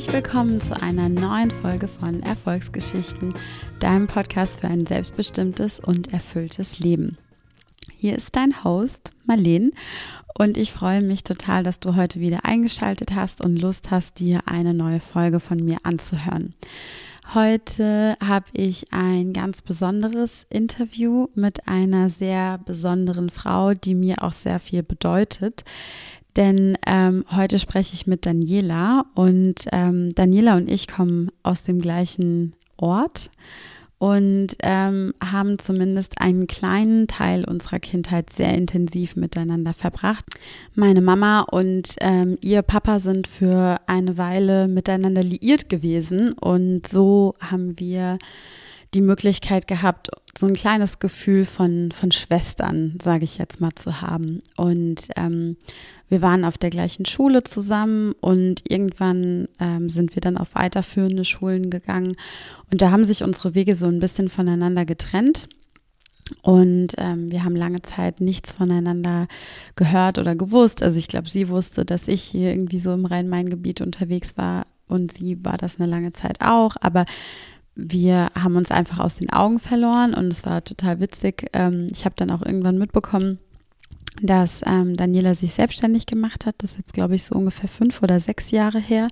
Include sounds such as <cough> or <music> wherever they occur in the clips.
herzlich willkommen zu einer neuen Folge von Erfolgsgeschichten, deinem Podcast für ein selbstbestimmtes und erfülltes Leben. Hier ist dein Host Marlene und ich freue mich total, dass du heute wieder eingeschaltet hast und Lust hast, dir eine neue Folge von mir anzuhören. Heute habe ich ein ganz besonderes Interview mit einer sehr besonderen Frau, die mir auch sehr viel bedeutet. Denn ähm, heute spreche ich mit Daniela und ähm, Daniela und ich kommen aus dem gleichen Ort und ähm, haben zumindest einen kleinen Teil unserer Kindheit sehr intensiv miteinander verbracht. Meine Mama und ähm, ihr Papa sind für eine Weile miteinander liiert gewesen und so haben wir die Möglichkeit gehabt, so ein kleines Gefühl von, von Schwestern, sage ich jetzt mal, zu haben. Und ähm, wir waren auf der gleichen Schule zusammen und irgendwann ähm, sind wir dann auf weiterführende Schulen gegangen. Und da haben sich unsere Wege so ein bisschen voneinander getrennt. Und ähm, wir haben lange Zeit nichts voneinander gehört oder gewusst. Also ich glaube, sie wusste, dass ich hier irgendwie so im Rhein-Main-Gebiet unterwegs war und sie war das eine lange Zeit auch. Aber wir haben uns einfach aus den Augen verloren und es war total witzig. Ähm, ich habe dann auch irgendwann mitbekommen, dass ähm, Daniela sich selbstständig gemacht hat. Das ist jetzt, glaube ich, so ungefähr fünf oder sechs Jahre her.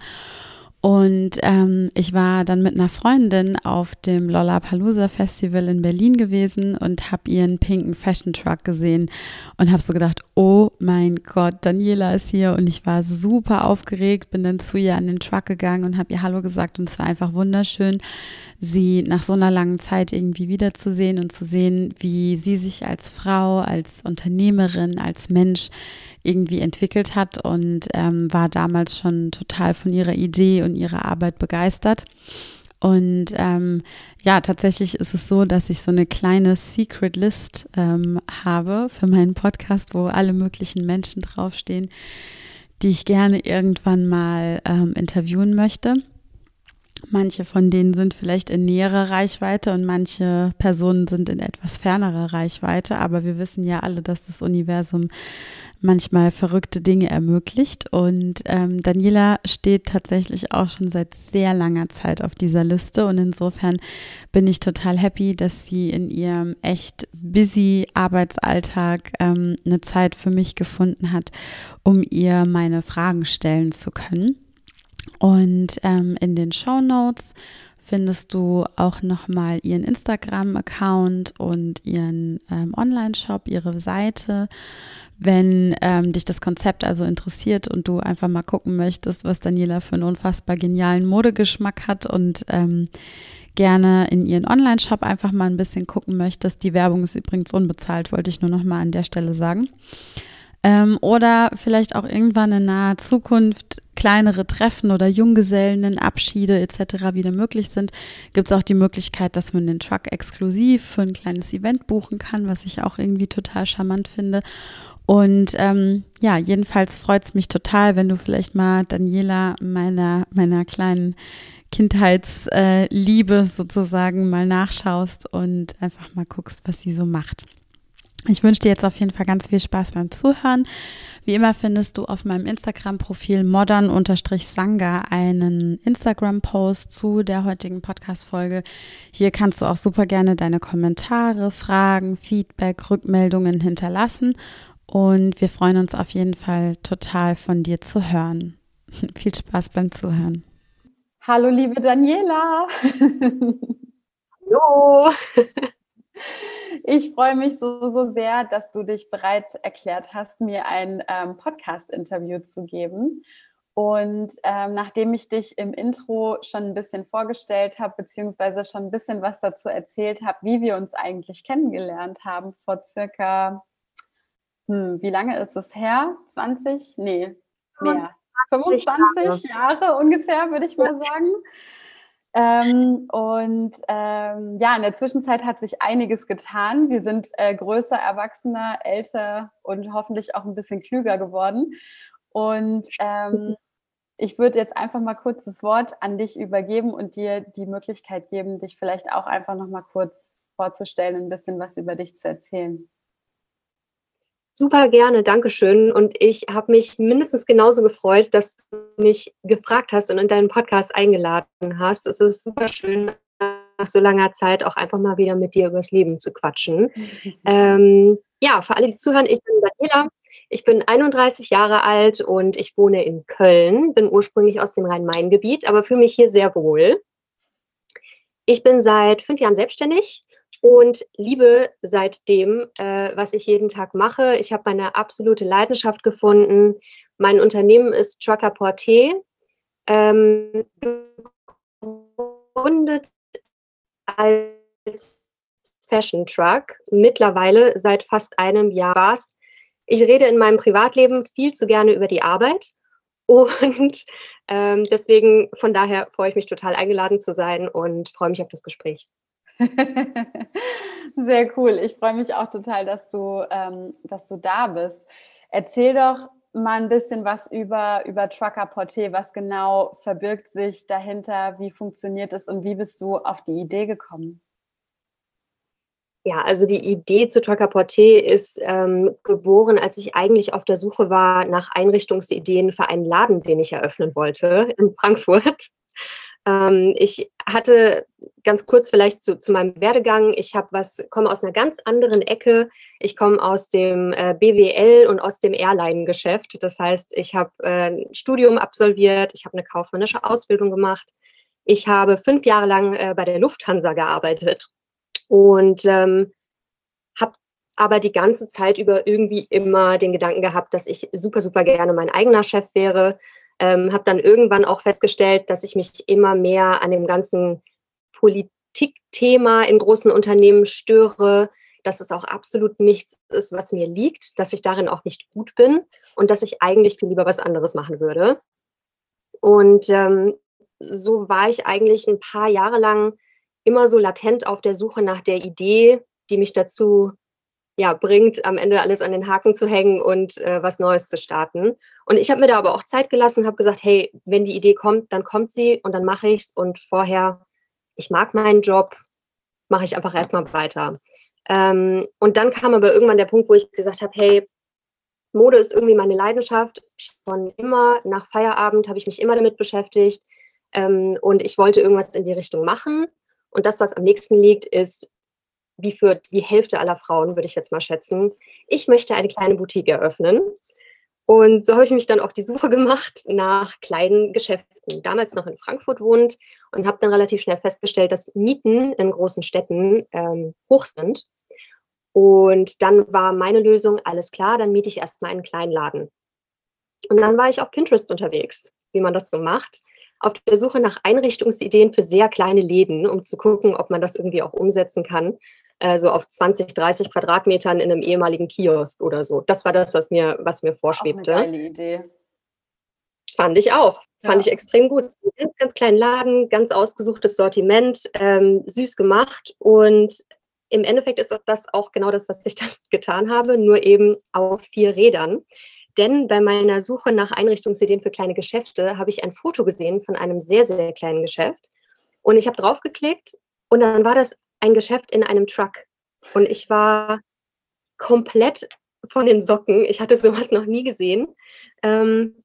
Und ähm, ich war dann mit einer Freundin auf dem Lollapalooza Festival in Berlin gewesen und habe ihren pinken Fashion Truck gesehen und habe so gedacht, oh mein Gott, Daniela ist hier. Und ich war super aufgeregt, bin dann zu ihr an den Truck gegangen und habe ihr Hallo gesagt. Und es war einfach wunderschön, sie nach so einer langen Zeit irgendwie wiederzusehen und zu sehen, wie sie sich als Frau, als Unternehmerin, als Mensch irgendwie entwickelt hat und ähm, war damals schon total von ihrer Idee und ihrer Arbeit begeistert. Und ähm, ja, tatsächlich ist es so, dass ich so eine kleine Secret List ähm, habe für meinen Podcast, wo alle möglichen Menschen draufstehen, die ich gerne irgendwann mal ähm, interviewen möchte. Manche von denen sind vielleicht in näherer Reichweite und manche Personen sind in etwas fernerer Reichweite, aber wir wissen ja alle, dass das Universum manchmal verrückte Dinge ermöglicht. Und ähm, Daniela steht tatsächlich auch schon seit sehr langer Zeit auf dieser Liste. Und insofern bin ich total happy, dass sie in ihrem echt busy Arbeitsalltag ähm, eine Zeit für mich gefunden hat, um ihr meine Fragen stellen zu können. Und ähm, in den Show Notes findest du auch nochmal ihren Instagram-Account und ihren ähm, Online-Shop, ihre Seite. Wenn ähm, dich das Konzept also interessiert und du einfach mal gucken möchtest, was Daniela für einen unfassbar genialen Modegeschmack hat und ähm, gerne in ihren Online-Shop einfach mal ein bisschen gucken möchtest. Die Werbung ist übrigens unbezahlt, wollte ich nur noch mal an der Stelle sagen. Ähm, oder vielleicht auch irgendwann in naher Zukunft kleinere Treffen oder Junggesellenabschiede etc. wieder möglich sind, gibt es auch die Möglichkeit, dass man den Truck exklusiv für ein kleines Event buchen kann, was ich auch irgendwie total charmant finde. Und ähm, ja, jedenfalls freut es mich total, wenn du vielleicht mal Daniela, meiner, meiner kleinen Kindheitsliebe äh, sozusagen, mal nachschaust und einfach mal guckst, was sie so macht. Ich wünsche dir jetzt auf jeden Fall ganz viel Spaß beim Zuhören. Wie immer findest du auf meinem Instagram-Profil modern-sanga einen Instagram-Post zu der heutigen Podcast-Folge. Hier kannst du auch super gerne deine Kommentare, Fragen, Feedback, Rückmeldungen hinterlassen. Und wir freuen uns auf jeden Fall total von dir zu hören. <laughs> Viel Spaß beim Zuhören. Hallo, liebe Daniela. <laughs> Hallo. <laughs> Ich freue mich so, so sehr, dass du dich bereit erklärt hast, mir ein ähm, Podcast-Interview zu geben. Und ähm, nachdem ich dich im Intro schon ein bisschen vorgestellt habe, beziehungsweise schon ein bisschen was dazu erzählt habe, wie wir uns eigentlich kennengelernt haben vor circa hm, wie lange ist es her? 20? Nee, mehr. 25 Jahre, Jahre ungefähr, würde ich mal sagen. Ähm, und ähm, ja, in der Zwischenzeit hat sich einiges getan. Wir sind äh, größer, erwachsener, älter und hoffentlich auch ein bisschen klüger geworden. Und ähm, ich würde jetzt einfach mal kurz das Wort an dich übergeben und dir die Möglichkeit geben, dich vielleicht auch einfach noch mal kurz vorzustellen, ein bisschen was über dich zu erzählen. Super gerne, Dankeschön. Und ich habe mich mindestens genauso gefreut, dass du mich gefragt hast und in deinen Podcast eingeladen hast. Es ist super schön, nach so langer Zeit auch einfach mal wieder mit dir übers Leben zu quatschen. <laughs> ähm, ja, für alle, die zuhören, ich bin Daniela. Ich bin 31 Jahre alt und ich wohne in Köln, bin ursprünglich aus dem Rhein-Main-Gebiet, aber fühle mich hier sehr wohl. Ich bin seit fünf Jahren selbstständig und liebe seitdem, äh, was ich jeden Tag mache. Ich habe meine absolute Leidenschaft gefunden. Mein Unternehmen ist Trucker Porté. Ähm, gegründet als Fashion Truck. Mittlerweile seit fast einem Jahr. Ich rede in meinem Privatleben viel zu gerne über die Arbeit <laughs> und ähm, deswegen von daher freue ich mich total eingeladen zu sein und freue mich auf das Gespräch. <laughs> Sehr cool. Ich freue mich auch total, dass du, ähm, dass du da bist. Erzähl doch mal ein bisschen was über, über Trucker Porté. Was genau verbirgt sich dahinter? Wie funktioniert es und wie bist du auf die Idee gekommen? Ja, also die Idee zu Trucker Porté ist ähm, geboren, als ich eigentlich auf der Suche war nach Einrichtungsideen für einen Laden, den ich eröffnen wollte in Frankfurt. Ähm, ich hatte ganz kurz vielleicht zu, zu meinem Werdegang. Ich habe was, komme aus einer ganz anderen Ecke. Ich komme aus dem äh, BWL und aus dem Airline-Geschäft. Das heißt, ich habe äh, ein Studium absolviert, ich habe eine kaufmännische Ausbildung gemacht. Ich habe fünf Jahre lang äh, bei der Lufthansa gearbeitet und ähm, habe aber die ganze Zeit über irgendwie immer den Gedanken gehabt, dass ich super, super gerne mein eigener Chef wäre ähm, habe dann irgendwann auch festgestellt, dass ich mich immer mehr an dem ganzen Politikthema in großen Unternehmen störe, dass es auch absolut nichts ist, was mir liegt, dass ich darin auch nicht gut bin und dass ich eigentlich viel lieber was anderes machen würde. Und ähm, so war ich eigentlich ein paar Jahre lang immer so latent auf der Suche nach der Idee, die mich dazu ja, bringt, am Ende alles an den Haken zu hängen und äh, was Neues zu starten. Und ich habe mir da aber auch Zeit gelassen und habe gesagt, hey, wenn die Idee kommt, dann kommt sie und dann mache ich es. Und vorher, ich mag meinen Job, mache ich einfach erstmal weiter. Ähm, und dann kam aber irgendwann der Punkt, wo ich gesagt habe, hey, Mode ist irgendwie meine Leidenschaft. Schon immer nach Feierabend habe ich mich immer damit beschäftigt. Ähm, und ich wollte irgendwas in die Richtung machen. Und das, was am nächsten liegt, ist wie für die Hälfte aller Frauen, würde ich jetzt mal schätzen, ich möchte eine kleine Boutique eröffnen. Und so habe ich mich dann auf die Suche gemacht nach kleinen Geschäften. Damals noch in Frankfurt wohnt und habe dann relativ schnell festgestellt, dass Mieten in großen Städten ähm, hoch sind. Und dann war meine Lösung, alles klar, dann miete ich erstmal einen kleinen Laden. Und dann war ich auf Pinterest unterwegs, wie man das so macht, auf der Suche nach Einrichtungsideen für sehr kleine Läden, um zu gucken, ob man das irgendwie auch umsetzen kann äh, so auf 20, 30 Quadratmetern in einem ehemaligen Kiosk oder so. Das war das, was mir, was mir vorschwebte. Auch eine geile Idee. Fand ich auch. Fand ja. ich extrem gut. Ein ganz, ganz kleinen Laden, ganz ausgesuchtes Sortiment, ähm, süß gemacht. Und im Endeffekt ist das auch genau das, was ich <laughs> dann getan habe, nur eben auf vier Rädern. Denn bei meiner Suche nach Einrichtungsideen für kleine Geschäfte habe ich ein Foto gesehen von einem sehr, sehr kleinen Geschäft. Und ich habe draufgeklickt und dann war das ein Geschäft in einem Truck. Und ich war komplett von den Socken. Ich hatte sowas noch nie gesehen. Ähm,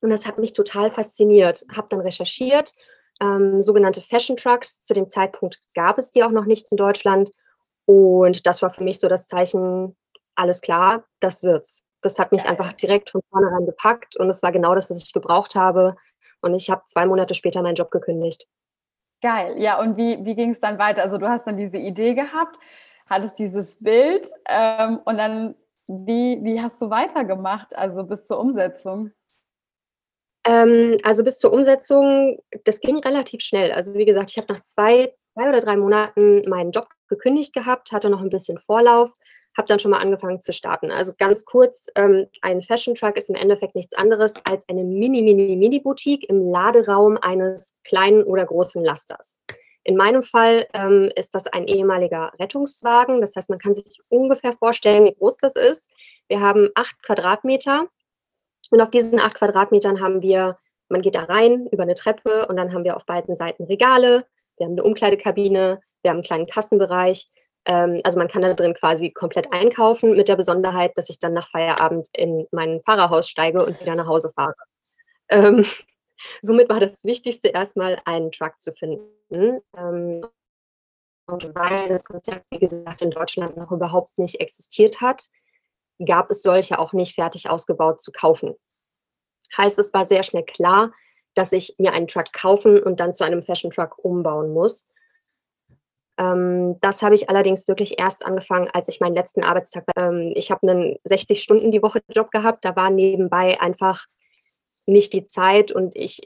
und das hat mich total fasziniert. Habe dann recherchiert, ähm, sogenannte Fashion Trucks. Zu dem Zeitpunkt gab es die auch noch nicht in Deutschland. Und das war für mich so das Zeichen, alles klar, das wird's. Das hat mich ja, einfach direkt von vornherein gepackt und es war genau das, was ich gebraucht habe. Und ich habe zwei Monate später meinen Job gekündigt. Geil, ja, und wie, wie ging es dann weiter? Also du hast dann diese Idee gehabt, hattest dieses Bild ähm, und dann, wie, wie hast du weitergemacht, also bis zur Umsetzung? Ähm, also bis zur Umsetzung, das ging relativ schnell. Also wie gesagt, ich habe nach zwei, zwei oder drei Monaten meinen Job gekündigt gehabt, hatte noch ein bisschen Vorlauf, habe dann schon mal angefangen zu starten. Also ganz kurz, ähm, ein Fashion Truck ist im Endeffekt nichts anderes als eine Mini, Mini, Mini-Boutique im Laderaum eines kleinen oder großen Lasters. In meinem Fall ähm, ist das ein ehemaliger Rettungswagen. Das heißt, man kann sich ungefähr vorstellen, wie groß das ist. Wir haben acht Quadratmeter und auf diesen acht Quadratmetern haben wir, man geht da rein über eine Treppe und dann haben wir auf beiden Seiten Regale, wir haben eine Umkleidekabine, wir haben einen kleinen Kassenbereich also man kann da drin quasi komplett einkaufen mit der Besonderheit, dass ich dann nach Feierabend in mein Fahrerhaus steige und wieder nach Hause fahre. Ähm, <laughs> somit war das Wichtigste erstmal einen Truck zu finden. Ähm, und weil das Konzept, wie gesagt, in Deutschland noch überhaupt nicht existiert hat, gab es solche auch nicht fertig ausgebaut zu kaufen. Heißt, es war sehr schnell klar, dass ich mir einen Truck kaufen und dann zu einem Fashion Truck umbauen muss. Ähm, das habe ich allerdings wirklich erst angefangen, als ich meinen letzten Arbeitstag, ähm, ich habe einen 60 Stunden die Woche Job gehabt, da war nebenbei einfach nicht die Zeit und ich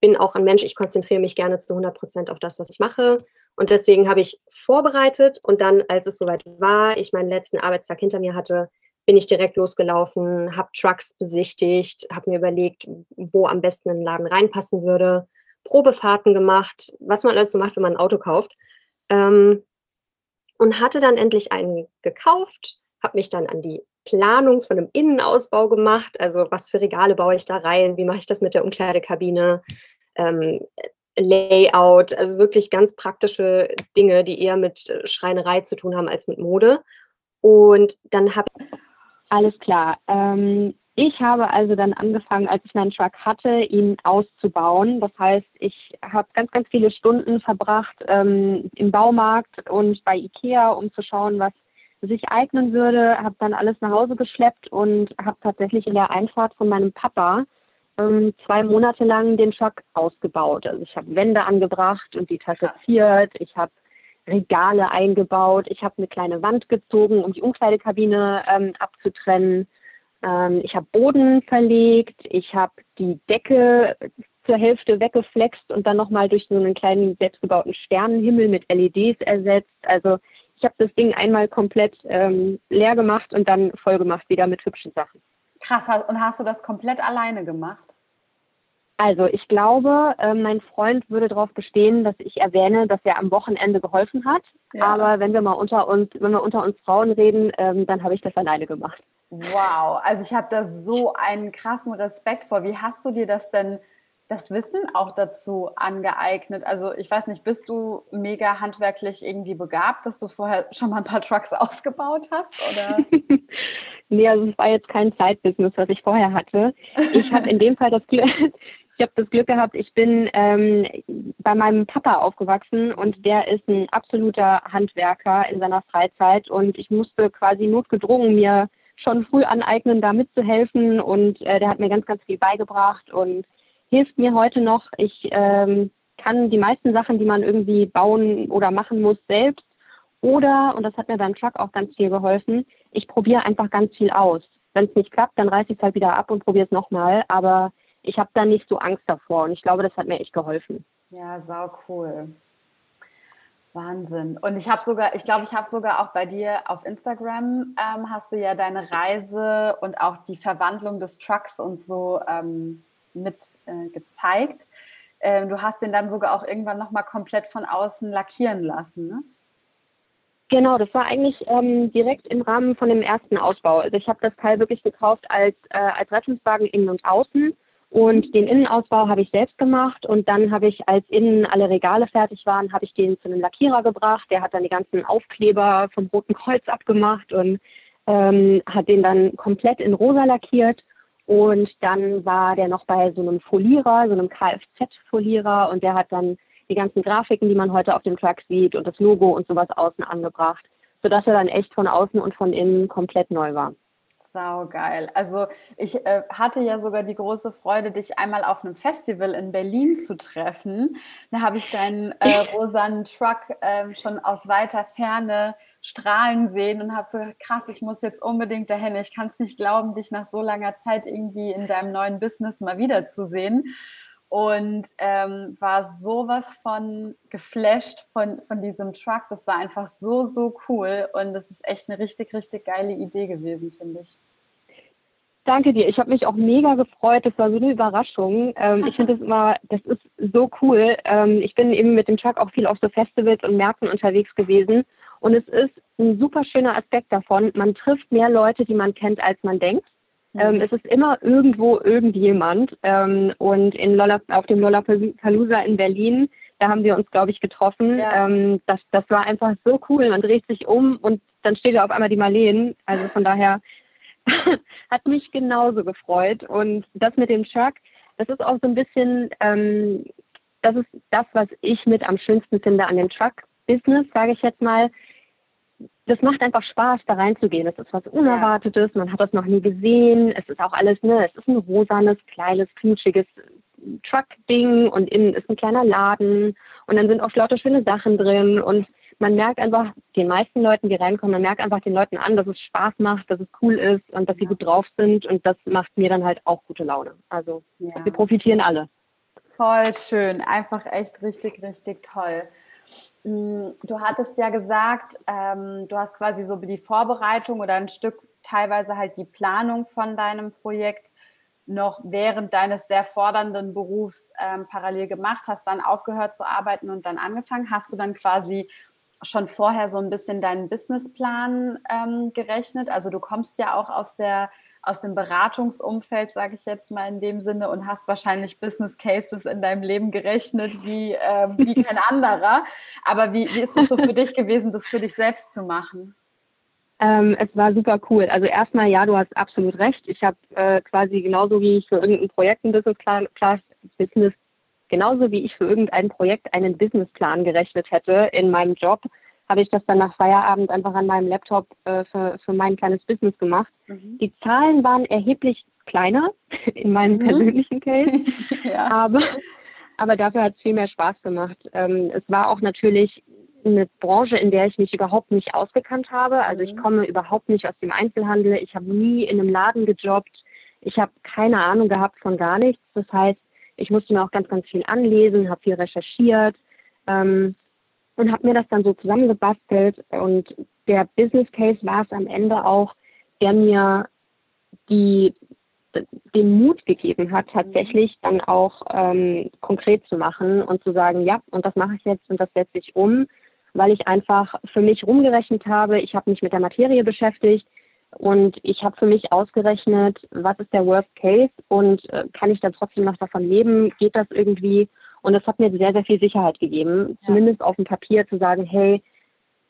bin auch ein Mensch, ich konzentriere mich gerne zu 100 Prozent auf das, was ich mache. Und deswegen habe ich vorbereitet und dann, als es soweit war, ich meinen letzten Arbeitstag hinter mir hatte, bin ich direkt losgelaufen, habe Trucks besichtigt, habe mir überlegt, wo am besten ein Laden reinpassen würde, Probefahrten gemacht, was man alles so macht, wenn man ein Auto kauft. Ähm, und hatte dann endlich einen gekauft, habe mich dann an die Planung von einem Innenausbau gemacht. Also was für Regale baue ich da rein? Wie mache ich das mit der Umkleidekabine? Ähm, Layout, also wirklich ganz praktische Dinge, die eher mit Schreinerei zu tun haben als mit Mode. Und dann habe alles klar. Ähm, ich habe also dann angefangen, als ich meinen Truck hatte, ihn auszubauen. Das heißt, ich habe ganz, ganz viele Stunden verbracht ähm, im Baumarkt und bei Ikea, um zu schauen, was sich eignen würde. Habe dann alles nach Hause geschleppt und habe tatsächlich in der Einfahrt von meinem Papa ähm, zwei Monate lang den Truck ausgebaut. Also ich habe Wände angebracht und die tapeziert. Ich habe Regale eingebaut. Ich habe eine kleine Wand gezogen, um die Umkleidekabine ähm, abzutrennen. Ähm, ich habe Boden verlegt. Ich habe die Decke zur Hälfte weggeflext und dann nochmal durch so einen kleinen selbstgebauten Sternenhimmel mit LEDs ersetzt. Also ich habe das Ding einmal komplett ähm, leer gemacht und dann voll gemacht wieder mit hübschen Sachen. Krass, und hast du das komplett alleine gemacht? Also ich glaube, äh, mein Freund würde darauf bestehen, dass ich erwähne, dass er am Wochenende geholfen hat. Ja. Aber wenn wir mal unter uns, wenn wir unter uns Frauen reden, ähm, dann habe ich das alleine gemacht. Wow, also ich habe da so einen krassen Respekt vor. Wie hast du dir das denn, das Wissen auch dazu angeeignet? Also ich weiß nicht, bist du mega handwerklich irgendwie begabt, dass du vorher schon mal ein paar Trucks <laughs> ausgebaut hast? Oder? <laughs> nee, also es war jetzt kein Zeitbusiness, was ich vorher hatte. Ich habe in dem Fall das Glück, ich habe das Glück gehabt, ich bin ähm, bei meinem Papa aufgewachsen und der ist ein absoluter Handwerker in seiner Freizeit und ich musste quasi notgedrungen mir schon früh aneignen, da mitzuhelfen und äh, der hat mir ganz, ganz viel beigebracht und hilft mir heute noch. Ich ähm, kann die meisten Sachen, die man irgendwie bauen oder machen muss, selbst. Oder, und das hat mir beim Truck auch ganz viel geholfen, ich probiere einfach ganz viel aus. Wenn es nicht klappt, dann reiße ich es halt wieder ab und probiere es nochmal. Aber ich habe da nicht so Angst davor und ich glaube, das hat mir echt geholfen. Ja, sau cool. Wahnsinn. Und ich habe sogar, ich glaube, ich habe sogar auch bei dir auf Instagram ähm, hast du ja deine Reise und auch die Verwandlung des Trucks und so ähm, mit äh, gezeigt. Ähm, du hast den dann sogar auch irgendwann nochmal komplett von außen lackieren lassen, ne? Genau, das war eigentlich ähm, direkt im Rahmen von dem ersten Ausbau. Also ich habe das Teil wirklich gekauft als, äh, als Rettungswagen innen und außen und den Innenausbau habe ich selbst gemacht und dann habe ich, als innen alle Regale fertig waren, habe ich den zu einem Lackierer gebracht. Der hat dann die ganzen Aufkleber vom Roten Kreuz abgemacht und ähm, hat den dann komplett in rosa lackiert. Und dann war der noch bei so einem Folierer, so einem Kfz-Folierer und der hat dann die ganzen Grafiken, die man heute auf dem Truck sieht und das Logo und sowas außen angebracht, sodass er dann echt von außen und von innen komplett neu war. Sau geil. Also ich äh, hatte ja sogar die große Freude, dich einmal auf einem Festival in Berlin zu treffen. Da habe ich deinen äh, <laughs> rosanen Truck äh, schon aus weiter Ferne strahlen sehen und habe so krass, ich muss jetzt unbedingt dahin. Ich kann es nicht glauben, dich nach so langer Zeit irgendwie in deinem neuen Business mal wiederzusehen und ähm, war sowas von geflasht von, von diesem Truck. Das war einfach so, so cool und das ist echt eine richtig, richtig geile Idee gewesen, finde ich. Danke dir. Ich habe mich auch mega gefreut. Das war so eine Überraschung. Ähm, ich finde das <laughs> immer, das ist so cool. Ähm, ich bin eben mit dem Truck auch viel auf so Festivals und Märkten unterwegs gewesen. Und es ist ein super schöner Aspekt davon. Man trifft mehr Leute, die man kennt, als man denkt. Ähm, mhm. es ist immer irgendwo irgendjemand. Ähm, und in Lolla, auf dem Lollapalooza in Berlin, Da haben wir uns, glaube ich, getroffen. Ja. Ähm, das, das war einfach so cool. Man dreht sich um und dann steht da auf einmal die Marleen. Also von daher <laughs> hat mich genauso gefreut. Und das mit dem Truck, das ist auch so ein bisschen, ähm, das ist das, was ich mit am schönsten finde an dem Truck-Business, sage ich jetzt mal. Das macht einfach Spaß, da reinzugehen. Es ist was Unerwartetes, man hat das noch nie gesehen. Es ist auch alles, ne, es ist ein rosanes, kleines, knutschiges Truck-Ding und innen ist ein kleiner Laden und dann sind auch lauter schöne Sachen drin und man merkt einfach den meisten Leuten, die reinkommen, man merkt einfach den Leuten an, dass es Spaß macht, dass es cool ist und dass sie gut drauf sind und das macht mir dann halt auch gute Laune. Also ja. wir profitieren alle. Voll schön, einfach echt richtig, richtig toll. Mm, du hattest ja gesagt, ähm, du hast quasi so die Vorbereitung oder ein Stück teilweise halt die Planung von deinem Projekt noch während deines sehr fordernden Berufs ähm, parallel gemacht, hast dann aufgehört zu arbeiten und dann angefangen. Hast du dann quasi schon vorher so ein bisschen deinen Businessplan ähm, gerechnet? Also du kommst ja auch aus der aus dem Beratungsumfeld, sage ich jetzt mal in dem Sinne, und hast wahrscheinlich Business Cases in deinem Leben gerechnet wie, äh, wie kein <laughs> anderer. Aber wie, wie ist es so für dich gewesen, das für dich selbst zu machen? Ähm, es war super cool. Also erstmal, ja, du hast absolut recht. Ich habe äh, quasi genauso wie ich für irgendein Projekt ein Business Class Business genauso wie ich für irgendein Projekt einen Businessplan gerechnet hätte in meinem Job, habe ich das dann nach Feierabend einfach an meinem Laptop äh, für, für mein kleines Business gemacht. Mhm. Die Zahlen waren erheblich kleiner <laughs> in meinem mhm. persönlichen Case, <laughs> ja. aber, aber dafür hat es viel mehr Spaß gemacht. Ähm, es war auch natürlich eine Branche, in der ich mich überhaupt nicht ausgekannt habe. Also ich mhm. komme überhaupt nicht aus dem Einzelhandel. Ich habe nie in einem Laden gejobbt. Ich habe keine Ahnung gehabt von gar nichts. Das heißt, ich musste mir auch ganz, ganz viel anlesen, habe viel recherchiert ähm, und habe mir das dann so zusammengebastelt. Und der Business Case war es am Ende auch, der mir die, den Mut gegeben hat, tatsächlich dann auch ähm, konkret zu machen und zu sagen, ja, und das mache ich jetzt und das setze ich um, weil ich einfach für mich rumgerechnet habe. Ich habe mich mit der Materie beschäftigt und ich habe für mich ausgerechnet, was ist der Worst Case und äh, kann ich dann trotzdem noch davon leben? Geht das irgendwie? Und das hat mir sehr, sehr viel Sicherheit gegeben, ja. zumindest auf dem Papier zu sagen, hey,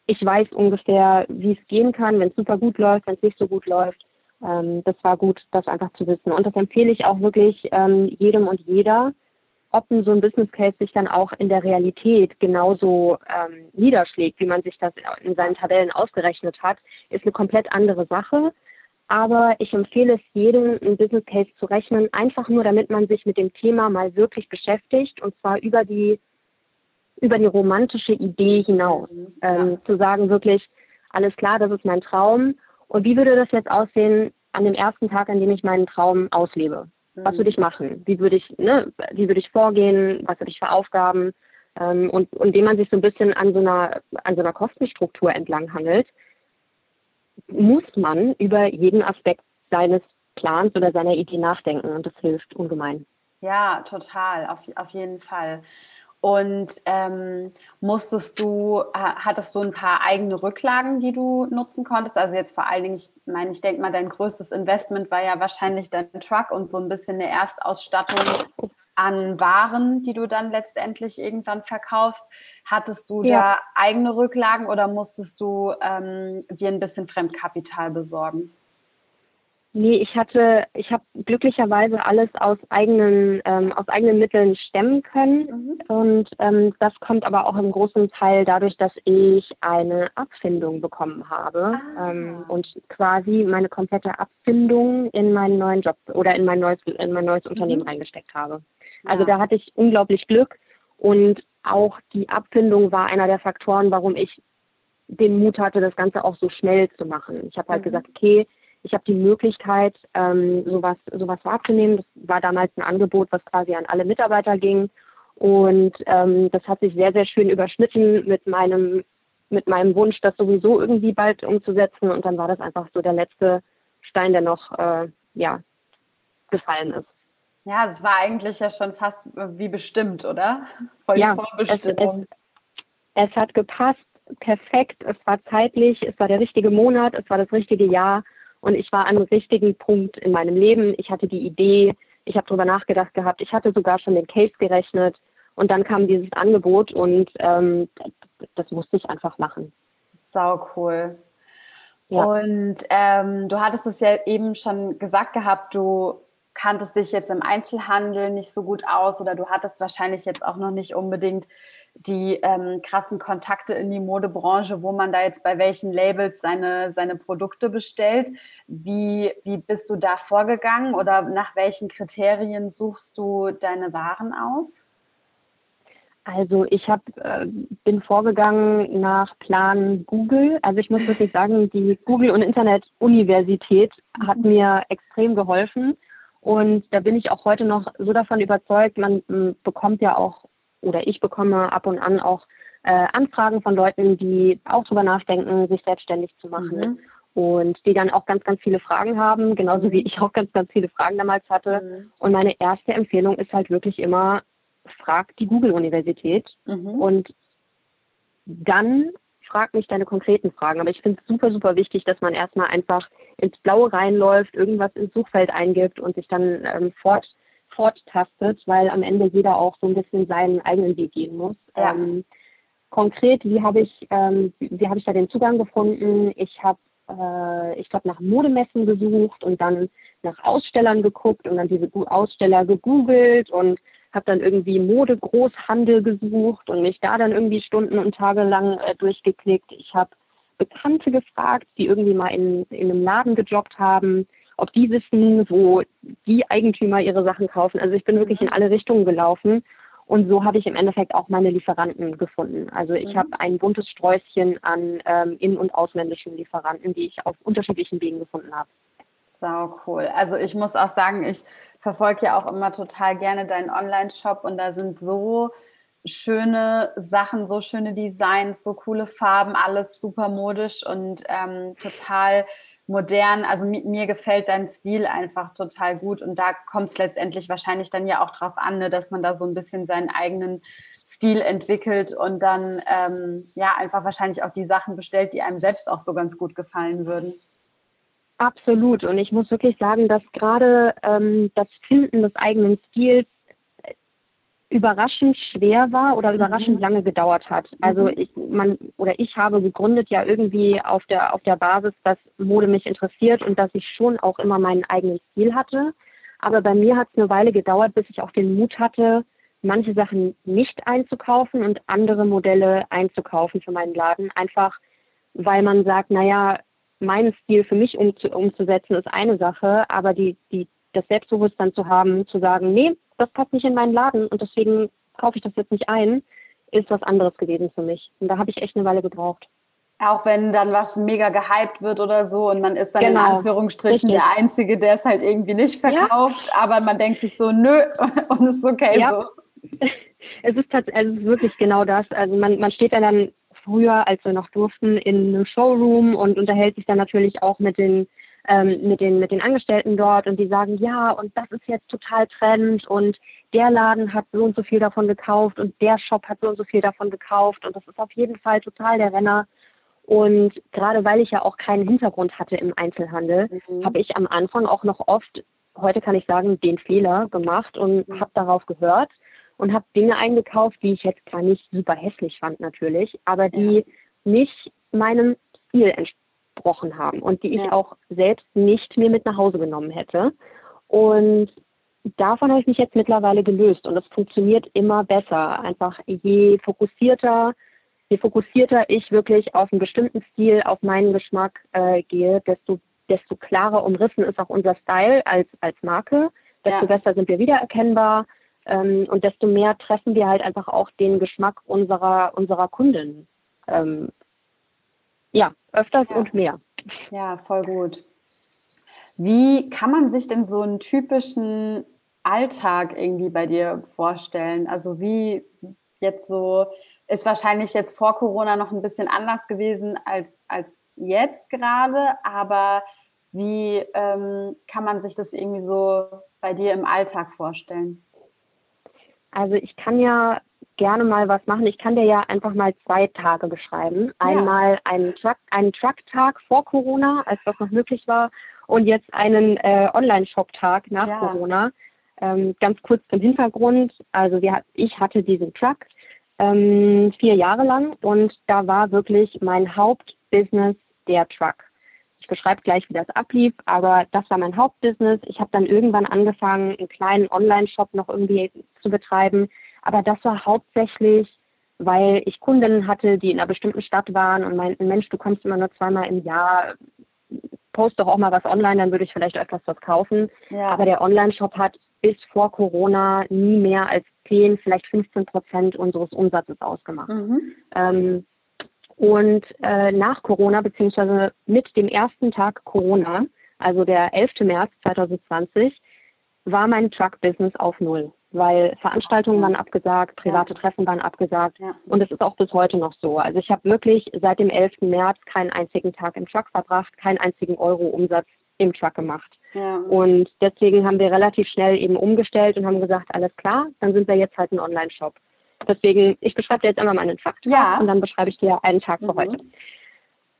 ich weiß ungefähr, wie es gehen kann, wenn es super gut läuft, wenn es nicht so gut läuft. Ähm, das war gut, das einfach zu wissen. Und das empfehle ich auch wirklich ähm, jedem und jeder, ob so ein Business Case sich dann auch in der Realität genauso ähm, niederschlägt, wie man sich das in seinen Tabellen ausgerechnet hat, ist eine komplett andere Sache. Aber ich empfehle es jedem, ein Business Case zu rechnen, einfach nur, damit man sich mit dem Thema mal wirklich beschäftigt und zwar über die über die romantische Idee hinaus. Mhm. Ähm, zu sagen wirklich, alles klar, das ist mein Traum. Und wie würde das jetzt aussehen an dem ersten Tag, an dem ich meinen Traum auslebe? Was würde ich machen? Wie würde ich, ne, wie würde ich vorgehen? Was würde ich für Aufgaben? Ähm, und, und indem man sich so ein bisschen an so einer, an so einer Kostenstruktur entlang handelt, muss man über jeden Aspekt seines Plans oder seiner Idee nachdenken und das hilft ungemein. Ja, total, auf, auf jeden Fall. Und ähm, musstest du, hattest du ein paar eigene Rücklagen, die du nutzen konntest? Also jetzt vor allen Dingen, ich meine, ich denke mal, dein größtes Investment war ja wahrscheinlich dein Truck und so ein bisschen eine Erstausstattung an Waren, die du dann letztendlich irgendwann verkaufst. Hattest du ja. da eigene Rücklagen oder musstest du ähm, dir ein bisschen Fremdkapital besorgen? Nee, ich hatte, ich habe glücklicherweise alles aus eigenen, ähm, aus eigenen Mitteln stemmen können. Mhm. Und ähm, das kommt aber auch im großen Teil dadurch, dass ich eine Abfindung bekommen habe ah. ähm, und quasi meine komplette Abfindung in meinen neuen Job oder in mein neues, in mein neues mhm. Unternehmen reingesteckt habe. Also ja. da hatte ich unglaublich Glück und auch die Abfindung war einer der Faktoren, warum ich den Mut hatte, das Ganze auch so schnell zu machen. Ich habe halt mhm. gesagt, okay, ich habe die Möglichkeit, ähm, sowas, sowas wahrzunehmen. Das war damals ein Angebot, was quasi an alle Mitarbeiter ging. Und ähm, das hat sich sehr, sehr schön überschnitten mit meinem, mit meinem Wunsch, das sowieso irgendwie bald umzusetzen. Und dann war das einfach so der letzte Stein, der noch äh, ja, gefallen ist. Ja, das war eigentlich ja schon fast wie bestimmt, oder? Voll ja, Vorbestimmung. Es, es, es hat gepasst, perfekt. Es war zeitlich, es war der richtige Monat, es war das richtige Jahr. Und ich war an einem richtigen Punkt in meinem Leben. Ich hatte die Idee, ich habe darüber nachgedacht gehabt, ich hatte sogar schon den Case gerechnet Und dann kam dieses Angebot und ähm, das musste ich einfach machen. Sau cool. Ja. Und ähm, du hattest es ja eben schon gesagt gehabt, du kanntest dich jetzt im Einzelhandel nicht so gut aus oder du hattest wahrscheinlich jetzt auch noch nicht unbedingt die ähm, krassen Kontakte in die Modebranche, wo man da jetzt bei welchen Labels seine, seine Produkte bestellt. Wie, wie bist du da vorgegangen oder nach welchen Kriterien suchst du deine Waren aus? Also ich hab, äh, bin vorgegangen nach Plan Google. Also ich muss wirklich sagen, die Google- und Internet-Universität hat mhm. mir extrem geholfen. Und da bin ich auch heute noch so davon überzeugt, man bekommt ja auch, oder ich bekomme ab und an auch äh, Anfragen von Leuten, die auch drüber nachdenken, sich selbstständig zu machen. Mhm. Und die dann auch ganz, ganz viele Fragen haben, genauso wie ich auch ganz, ganz viele Fragen damals hatte. Mhm. Und meine erste Empfehlung ist halt wirklich immer, frag die Google-Universität mhm. und dann frag mich deine konkreten Fragen. Aber ich finde es super, super wichtig, dass man erstmal einfach ins Blaue reinläuft, irgendwas ins Suchfeld eingibt und sich dann ähm, fort, forttastet, weil am Ende jeder auch so ein bisschen seinen eigenen Weg gehen muss. Ja. Ähm, konkret, wie habe ich, ähm, wie habe ich da den Zugang gefunden? Ich habe, äh, ich glaube, nach Modemessen gesucht und dann nach Ausstellern geguckt und dann diese Aussteller gegoogelt und habe dann irgendwie Modegroßhandel gesucht und mich da dann irgendwie Stunden und Tage lang äh, durchgeklickt. Ich habe Bekannte gefragt, die irgendwie mal in, in einem Laden gejobbt haben, ob die wissen, wo die Eigentümer ihre Sachen kaufen. Also ich bin wirklich in alle Richtungen gelaufen und so habe ich im Endeffekt auch meine Lieferanten gefunden. Also ich mhm. habe ein buntes Sträußchen an ähm, in- und ausländischen Lieferanten, die ich auf unterschiedlichen Wegen gefunden habe. Sau cool. Also ich muss auch sagen, ich verfolge ja auch immer total gerne deinen Online-Shop und da sind so schöne Sachen, so schöne Designs, so coole Farben, alles super modisch und ähm, total modern. Also mir, mir, gefällt dein Stil einfach total gut und da kommt es letztendlich wahrscheinlich dann ja auch drauf an, ne, dass man da so ein bisschen seinen eigenen Stil entwickelt und dann ähm, ja einfach wahrscheinlich auch die Sachen bestellt, die einem selbst auch so ganz gut gefallen würden. Absolut. Und ich muss wirklich sagen, dass gerade ähm, das Finden des eigenen Stils überraschend schwer war oder überraschend mhm. lange gedauert hat. Also mhm. ich, man oder ich habe gegründet ja irgendwie auf der auf der Basis, dass Mode mich interessiert und dass ich schon auch immer meinen eigenen Stil hatte. Aber bei mir hat es eine Weile gedauert, bis ich auch den Mut hatte, manche Sachen nicht einzukaufen und andere Modelle einzukaufen für meinen Laden. Einfach weil man sagt, naja, meinen Stil für mich umzu, umzusetzen, ist eine Sache, aber die, die, das Selbstbewusstsein zu haben, zu sagen, nee, das passt nicht in meinen Laden und deswegen kaufe ich das jetzt nicht ein, ist was anderes gewesen für mich. Und da habe ich echt eine Weile gebraucht. Auch wenn dann was mega gehypt wird oder so und man ist dann genau. in Anführungsstrichen Richtig. der Einzige, der es halt irgendwie nicht verkauft, ja. aber man denkt sich so, nö, <laughs> und es ist okay ja. so. <laughs> Es ist, es ist wirklich genau das. Also man, man steht dann früher, als wir noch durften, in einem Showroom und unterhält sich dann natürlich auch mit den ähm, mit den mit den Angestellten dort und die sagen ja und das ist jetzt total Trend und der Laden hat so und so viel davon gekauft und der Shop hat so und so viel davon gekauft und das ist auf jeden Fall total der Renner und gerade weil ich ja auch keinen Hintergrund hatte im Einzelhandel, mhm. habe ich am Anfang auch noch oft, heute kann ich sagen, den Fehler gemacht und mhm. habe darauf gehört und habe Dinge eingekauft, die ich jetzt zwar nicht super hässlich fand natürlich, aber die ja. nicht meinem Stil entsprochen haben und die ich ja. auch selbst nicht mir mit nach Hause genommen hätte. Und davon habe ich mich jetzt mittlerweile gelöst und es funktioniert immer besser. Einfach je fokussierter, je fokussierter ich wirklich auf einen bestimmten Stil, auf meinen Geschmack äh, gehe, desto, desto klarer umrissen ist auch unser Style als, als Marke, desto ja. besser sind wir wiedererkennbar ähm, und desto mehr treffen wir halt einfach auch den Geschmack unserer, unserer Kunden. Ähm, ja, öfters ja. und mehr. Ja, voll gut. Wie kann man sich denn so einen typischen Alltag irgendwie bei dir vorstellen? Also wie jetzt so, ist wahrscheinlich jetzt vor Corona noch ein bisschen anders gewesen als, als jetzt gerade, aber wie ähm, kann man sich das irgendwie so bei dir im Alltag vorstellen? Also ich kann ja gerne mal was machen. Ich kann dir ja einfach mal zwei Tage beschreiben. Einmal ja. einen Truck, einen Truck-Tag vor Corona, als das noch möglich war, und jetzt einen äh, Online-Shop-Tag nach ja. Corona. ähm, ganz kurz zum Hintergrund. Also wir, ich hatte diesen Truck ähm, vier Jahre lang und da war wirklich mein Hauptbusiness der Truck. Ich beschreibe gleich, wie das ablief, aber das war mein Hauptbusiness. Ich habe dann irgendwann angefangen, einen kleinen Online-Shop noch irgendwie zu betreiben, aber das war hauptsächlich, weil ich Kundinnen hatte, die in einer bestimmten Stadt waren und meinten, Mensch, du kommst immer nur zweimal im Jahr, post doch auch mal was online, dann würde ich vielleicht etwas was kaufen. Ja. Aber der Online-Shop hat bis vor Corona nie mehr als 10, vielleicht 15 Prozent unseres Umsatzes ausgemacht. Mhm. Ähm, und äh, nach Corona, beziehungsweise mit dem ersten Tag Corona, also der 11. März 2020, war mein Truck-Business auf Null weil Veranstaltungen waren abgesagt, private ja. Treffen waren abgesagt ja. und es ist auch bis heute noch so. Also ich habe wirklich seit dem 11. März keinen einzigen Tag im Truck verbracht, keinen einzigen Euro Umsatz im Truck gemacht. Ja. Und deswegen haben wir relativ schnell eben umgestellt und haben gesagt, alles klar, dann sind wir jetzt halt ein Online-Shop. Deswegen, ich beschreibe dir jetzt einmal meinen Truck ja. und dann beschreibe ich dir einen Tag für mhm. heute.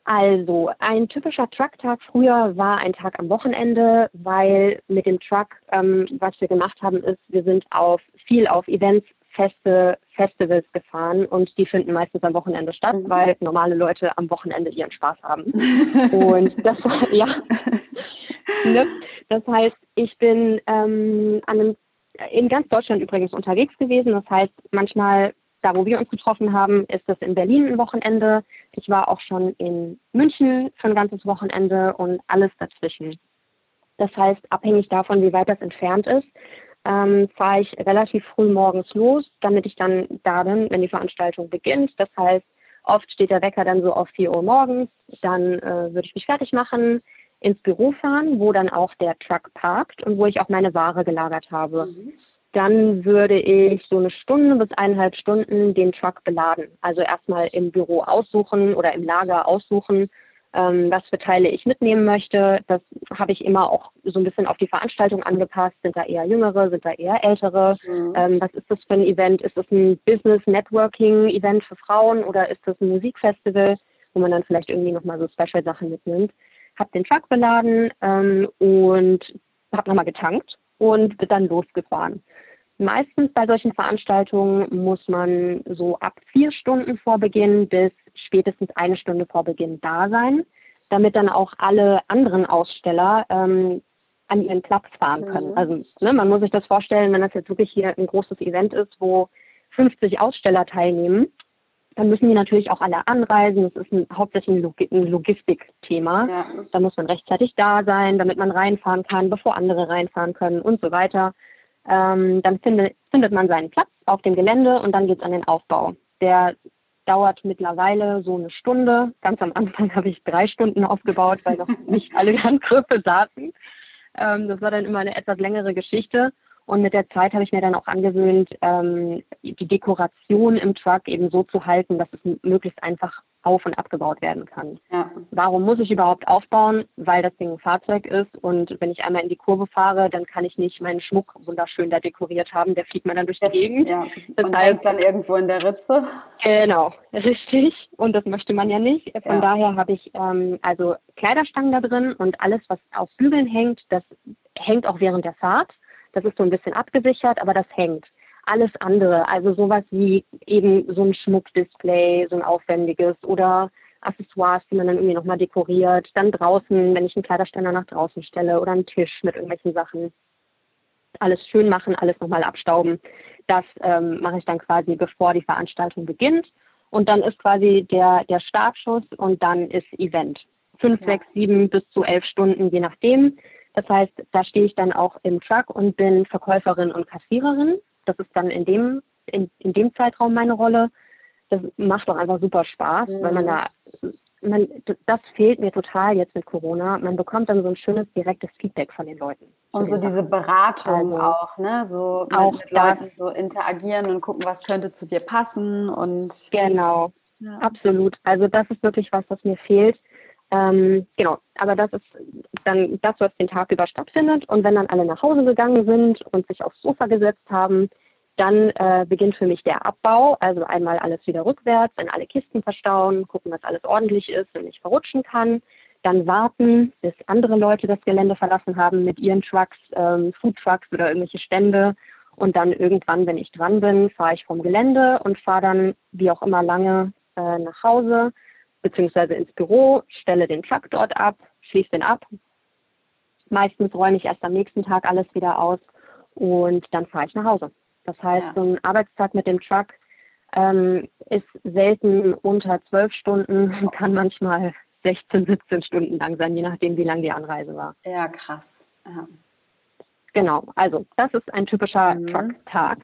Also, ein typischer Truck-Tag früher war ein Tag am Wochenende, weil mit dem Truck, ähm, was wir gemacht haben, ist, wir sind auf viel auf Events, Feste, Festivals gefahren und die finden meistens am Wochenende statt, mhm. weil normale Leute am Wochenende ihren Spaß haben. <laughs> und das ja. ne? Das heißt, ich bin ähm, an einem, in ganz Deutschland übrigens unterwegs gewesen. Das heißt, manchmal da, wo wir uns getroffen haben, ist das in Berlin ein Wochenende. Ich war auch schon in München für ein ganzes Wochenende und alles dazwischen. Das heißt, abhängig davon, wie weit das entfernt ist, ähm, fahre ich relativ früh morgens los, damit ich dann da bin, wenn die Veranstaltung beginnt. Das heißt, oft steht der Wecker dann so auf 4 Uhr morgens. Dann äh, würde ich mich fertig machen, ins Büro fahren, wo dann auch der Truck parkt und wo ich auch meine Ware gelagert habe. Mhm. Dann würde ich so eine Stunde bis eineinhalb Stunden den Truck beladen. Also erstmal im Büro aussuchen oder im Lager aussuchen, ähm, was für Teile ich mitnehmen möchte. Das habe ich immer auch so ein bisschen auf die Veranstaltung angepasst. Sind da eher jüngere, sind da eher ältere? Mhm. Ähm, was ist das für ein Event? Ist das ein Business Networking Event für Frauen oder ist das ein Musikfestival, wo man dann vielleicht irgendwie nochmal so Special Sachen mitnimmt? habe den Truck beladen ähm, und habe nochmal getankt und bin dann losgefahren. Meistens bei solchen Veranstaltungen muss man so ab vier Stunden vor Beginn bis spätestens eine Stunde vor Beginn da sein, damit dann auch alle anderen Aussteller ähm, an ihren Platz fahren können. Mhm. Also ne, man muss sich das vorstellen, wenn das jetzt wirklich hier ein großes Event ist, wo 50 Aussteller teilnehmen, dann müssen die natürlich auch alle anreisen. Das ist ein, hauptsächlich ein, Log ein Logistikthema. Ja. Da muss man rechtzeitig da sein, damit man reinfahren kann, bevor andere reinfahren können und so weiter. Ähm, dann finde, findet man seinen Platz auf dem Gelände und dann geht es an den Aufbau. Der dauert mittlerweile so eine Stunde. Ganz am Anfang <laughs> habe ich drei Stunden aufgebaut, weil noch <laughs> nicht alle Handgriffe saßen. Ähm, das war dann immer eine etwas längere Geschichte. Und mit der Zeit habe ich mir dann auch angewöhnt, ähm, die Dekoration im Truck eben so zu halten, dass es möglichst einfach auf- und abgebaut werden kann. Ja. Warum muss ich überhaupt aufbauen? Weil das Ding ein Fahrzeug ist und wenn ich einmal in die Kurve fahre, dann kann ich nicht meinen Schmuck wunderschön da dekoriert haben. Der fliegt mir dann durch die Gegend. Ja. Das und heißt, dann irgendwo in der Ritze. Genau, richtig. Und das möchte man ja nicht. Von ja. daher habe ich ähm, also Kleiderstangen da drin und alles, was auf Bügeln hängt, das hängt auch während der Fahrt. Das ist so ein bisschen abgesichert, aber das hängt. Alles andere, also sowas wie eben so ein Schmuckdisplay, so ein aufwendiges oder Accessoires, die man dann irgendwie nochmal dekoriert. Dann draußen, wenn ich einen Kleiderständer nach draußen stelle oder einen Tisch mit irgendwelchen Sachen. Alles schön machen, alles nochmal abstauben. Das ähm, mache ich dann quasi, bevor die Veranstaltung beginnt. Und dann ist quasi der, der Startschuss und dann ist Event. Fünf, ja. sechs, sieben bis zu elf Stunden, je nachdem. Das heißt, da stehe ich dann auch im Truck und bin Verkäuferin und Kassiererin. Das ist dann in dem, in, in dem Zeitraum meine Rolle. Das macht doch einfach super Spaß, mhm. weil man da, man, das fehlt mir total jetzt mit Corona. Man bekommt dann so ein schönes direktes Feedback von den Leuten. Und so diese Beratung also, auch, ne? So auch mit Leuten so interagieren und gucken, was könnte zu dir passen und. Genau. Ja. Absolut. Also das ist wirklich was, was mir fehlt. Ähm, genau, aber das ist dann das, was den Tag über stattfindet. Und wenn dann alle nach Hause gegangen sind und sich aufs Sofa gesetzt haben, dann äh, beginnt für mich der Abbau. Also einmal alles wieder rückwärts, dann alle Kisten verstauen, gucken, dass alles ordentlich ist und nicht verrutschen kann. dann warten, bis andere Leute das Gelände verlassen haben mit ihren Trucks, ähm, Food Trucks oder irgendwelche Stände. Und dann irgendwann, wenn ich dran bin, fahre ich vom Gelände und fahre dann, wie auch immer lange, äh, nach Hause beziehungsweise ins Büro, stelle den Truck dort ab, schließe den ab. Meistens räume ich erst am nächsten Tag alles wieder aus und dann fahre ich nach Hause. Das heißt, ja. so ein Arbeitstag mit dem Truck ähm, ist selten unter zwölf Stunden, <laughs> kann manchmal 16, 17 Stunden lang sein, je nachdem, wie lang die Anreise war. Ja, krass. Ja. Genau, also das ist ein typischer mhm. Truck-Tag.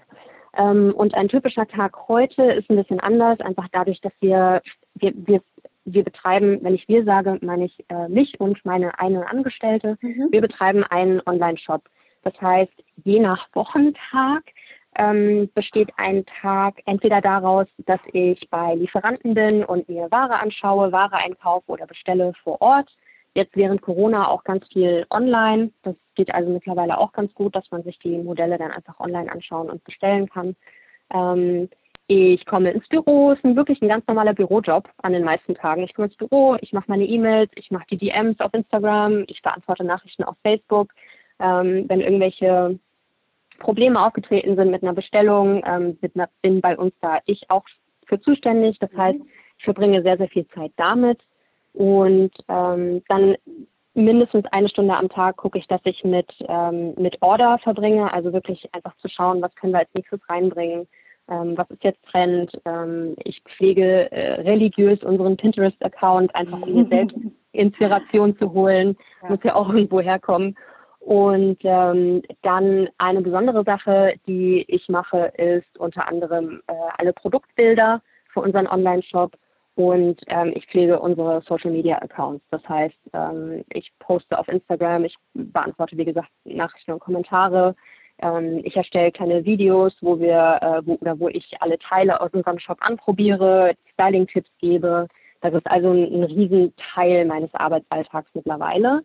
Ähm, und ein typischer Tag heute ist ein bisschen anders, einfach dadurch, dass wir, wir, wir, wir betreiben, wenn ich wir sage, meine ich äh, mich und meine eine Angestellte, mhm. wir betreiben einen Online-Shop. Das heißt, je nach Wochentag ähm, besteht ein Tag entweder daraus, dass ich bei Lieferanten bin und mir Ware anschaue, Ware einkaufe oder bestelle vor Ort. Jetzt während Corona auch ganz viel online. Das geht also mittlerweile auch ganz gut, dass man sich die Modelle dann einfach online anschauen und bestellen kann. Ähm, ich komme ins Büro, es ist wirklich ein ganz normaler Bürojob an den meisten Tagen. Ich komme ins Büro, ich mache meine E-Mails, ich mache die DMs auf Instagram, ich beantworte Nachrichten auf Facebook. Ähm, wenn irgendwelche Probleme aufgetreten sind mit einer Bestellung, ähm, mit einer, bin bei uns da ich auch für zuständig. Das mhm. heißt, ich verbringe sehr, sehr viel Zeit damit. Und ähm, dann mindestens eine Stunde am Tag gucke ich, dass ich mit, ähm, mit Order verbringe, also wirklich einfach zu schauen, was können wir als nächstes reinbringen, ähm, was ist jetzt Trend. Ähm, ich pflege äh, religiös unseren Pinterest-Account, einfach um mir <laughs> selbst Inspiration zu holen, ja. muss ja auch irgendwo herkommen. Und ähm, dann eine besondere Sache, die ich mache, ist unter anderem äh, alle Produktbilder für unseren Online-Shop und ähm, ich pflege unsere Social Media Accounts. Das heißt, ähm, ich poste auf Instagram, ich beantworte, wie gesagt, Nachrichten und Kommentare. Ähm, ich erstelle kleine Videos, wo wir, äh, wo, oder wo ich alle Teile aus unserem Shop anprobiere, Styling-Tipps gebe. Das ist also ein, ein Riesenteil meines Arbeitsalltags mittlerweile.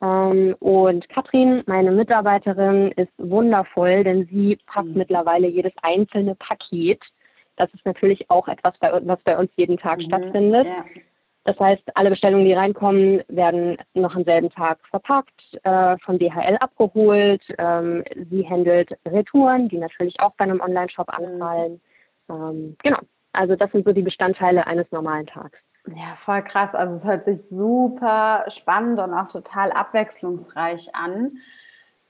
Ähm, und Katrin, meine Mitarbeiterin, ist wundervoll, denn sie passt mhm. mittlerweile jedes einzelne Paket das ist natürlich auch etwas, was bei uns jeden Tag mhm, stattfindet. Ja. Das heißt, alle Bestellungen, die reinkommen, werden noch am selben Tag verpackt, äh, von DHL abgeholt. Ähm, sie handelt Retouren, die natürlich auch bei einem Online-Shop mhm. anfallen. Ähm, genau. Also das sind so die Bestandteile eines normalen Tags. Ja, voll krass. Also es hört sich super spannend und auch total abwechslungsreich an.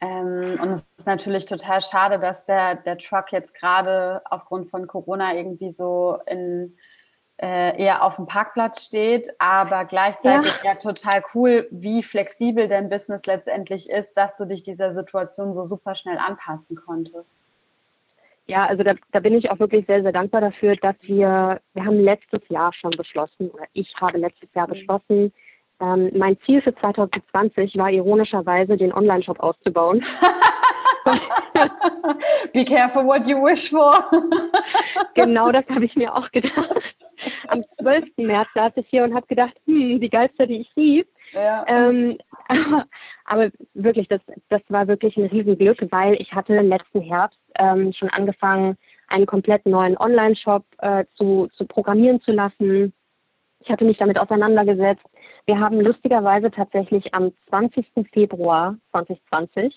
Ähm, und es ist natürlich total schade, dass der, der Truck jetzt gerade aufgrund von Corona irgendwie so in, äh, eher auf dem Parkplatz steht, aber gleichzeitig ja. ja. total cool, wie flexibel dein Business letztendlich ist, dass du dich dieser Situation so super schnell anpassen konntest. Ja, also da, da bin ich auch wirklich sehr, sehr dankbar dafür, dass wir, wir haben letztes Jahr schon beschlossen, oder ich habe letztes Jahr mhm. beschlossen, ähm, mein Ziel für 2020 war ironischerweise, den Online-Shop auszubauen. <laughs> Be careful what you wish for. <laughs> genau das habe ich mir auch gedacht. Am 12. März saß ich hier und habe gedacht, hm, die Geister, die ich rief. Ja. Ähm, aber, <laughs> aber, wirklich, das, das war wirklich ein Riesenglück, weil ich hatte letzten Herbst ähm, schon angefangen, einen komplett neuen Online-Shop äh, zu, zu programmieren zu lassen. Ich hatte mich damit auseinandergesetzt, wir haben lustigerweise tatsächlich am 20. Februar 2020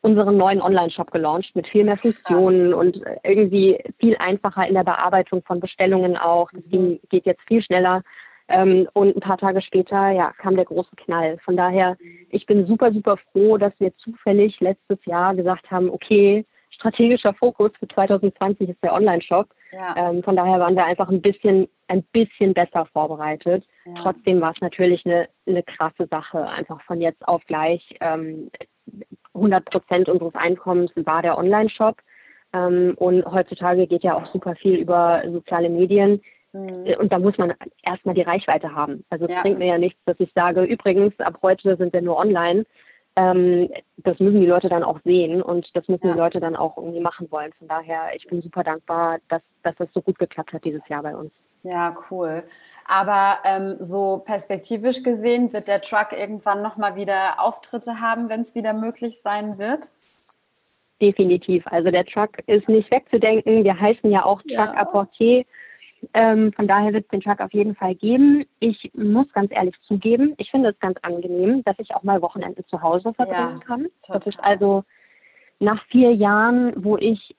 unseren neuen Online-Shop gelauncht mit viel mehr Funktionen und irgendwie viel einfacher in der Bearbeitung von Bestellungen auch. Das ging, geht jetzt viel schneller. Ähm, und ein paar Tage später, ja, kam der große Knall. Von daher, ich bin super, super froh, dass wir zufällig letztes Jahr gesagt haben, okay, strategischer Fokus für 2020 ist der Online-Shop. Ja. Ähm, von daher waren wir einfach ein bisschen, ein bisschen besser vorbereitet. Ja. Trotzdem war es natürlich eine, eine krasse Sache, einfach von jetzt auf gleich. Ähm, 100 Prozent unseres Einkommens war der Online-Shop. Ähm, und heutzutage geht ja auch super viel über soziale Medien. Mhm. Und da muss man erstmal die Reichweite haben. Also es ja. bringt mir ja nichts, dass ich sage, übrigens, ab heute sind wir nur online ähm, das müssen die Leute dann auch sehen und das müssen ja. die Leute dann auch irgendwie machen wollen. Von daher, ich bin super dankbar, dass, dass das so gut geklappt hat dieses Jahr bei uns. Ja, cool. Aber ähm, so perspektivisch gesehen, wird der Truck irgendwann nochmal wieder Auftritte haben, wenn es wieder möglich sein wird? Definitiv. Also der Truck ist nicht wegzudenken. Wir heißen ja auch Truck ja. Apportier. Ähm, von daher wird es den Truck auf jeden Fall geben. Ich muss ganz ehrlich zugeben, ich finde es ganz angenehm, dass ich auch mal Wochenende zu Hause verbringen ja, kann. Total. Das ist also nach vier Jahren, wo ich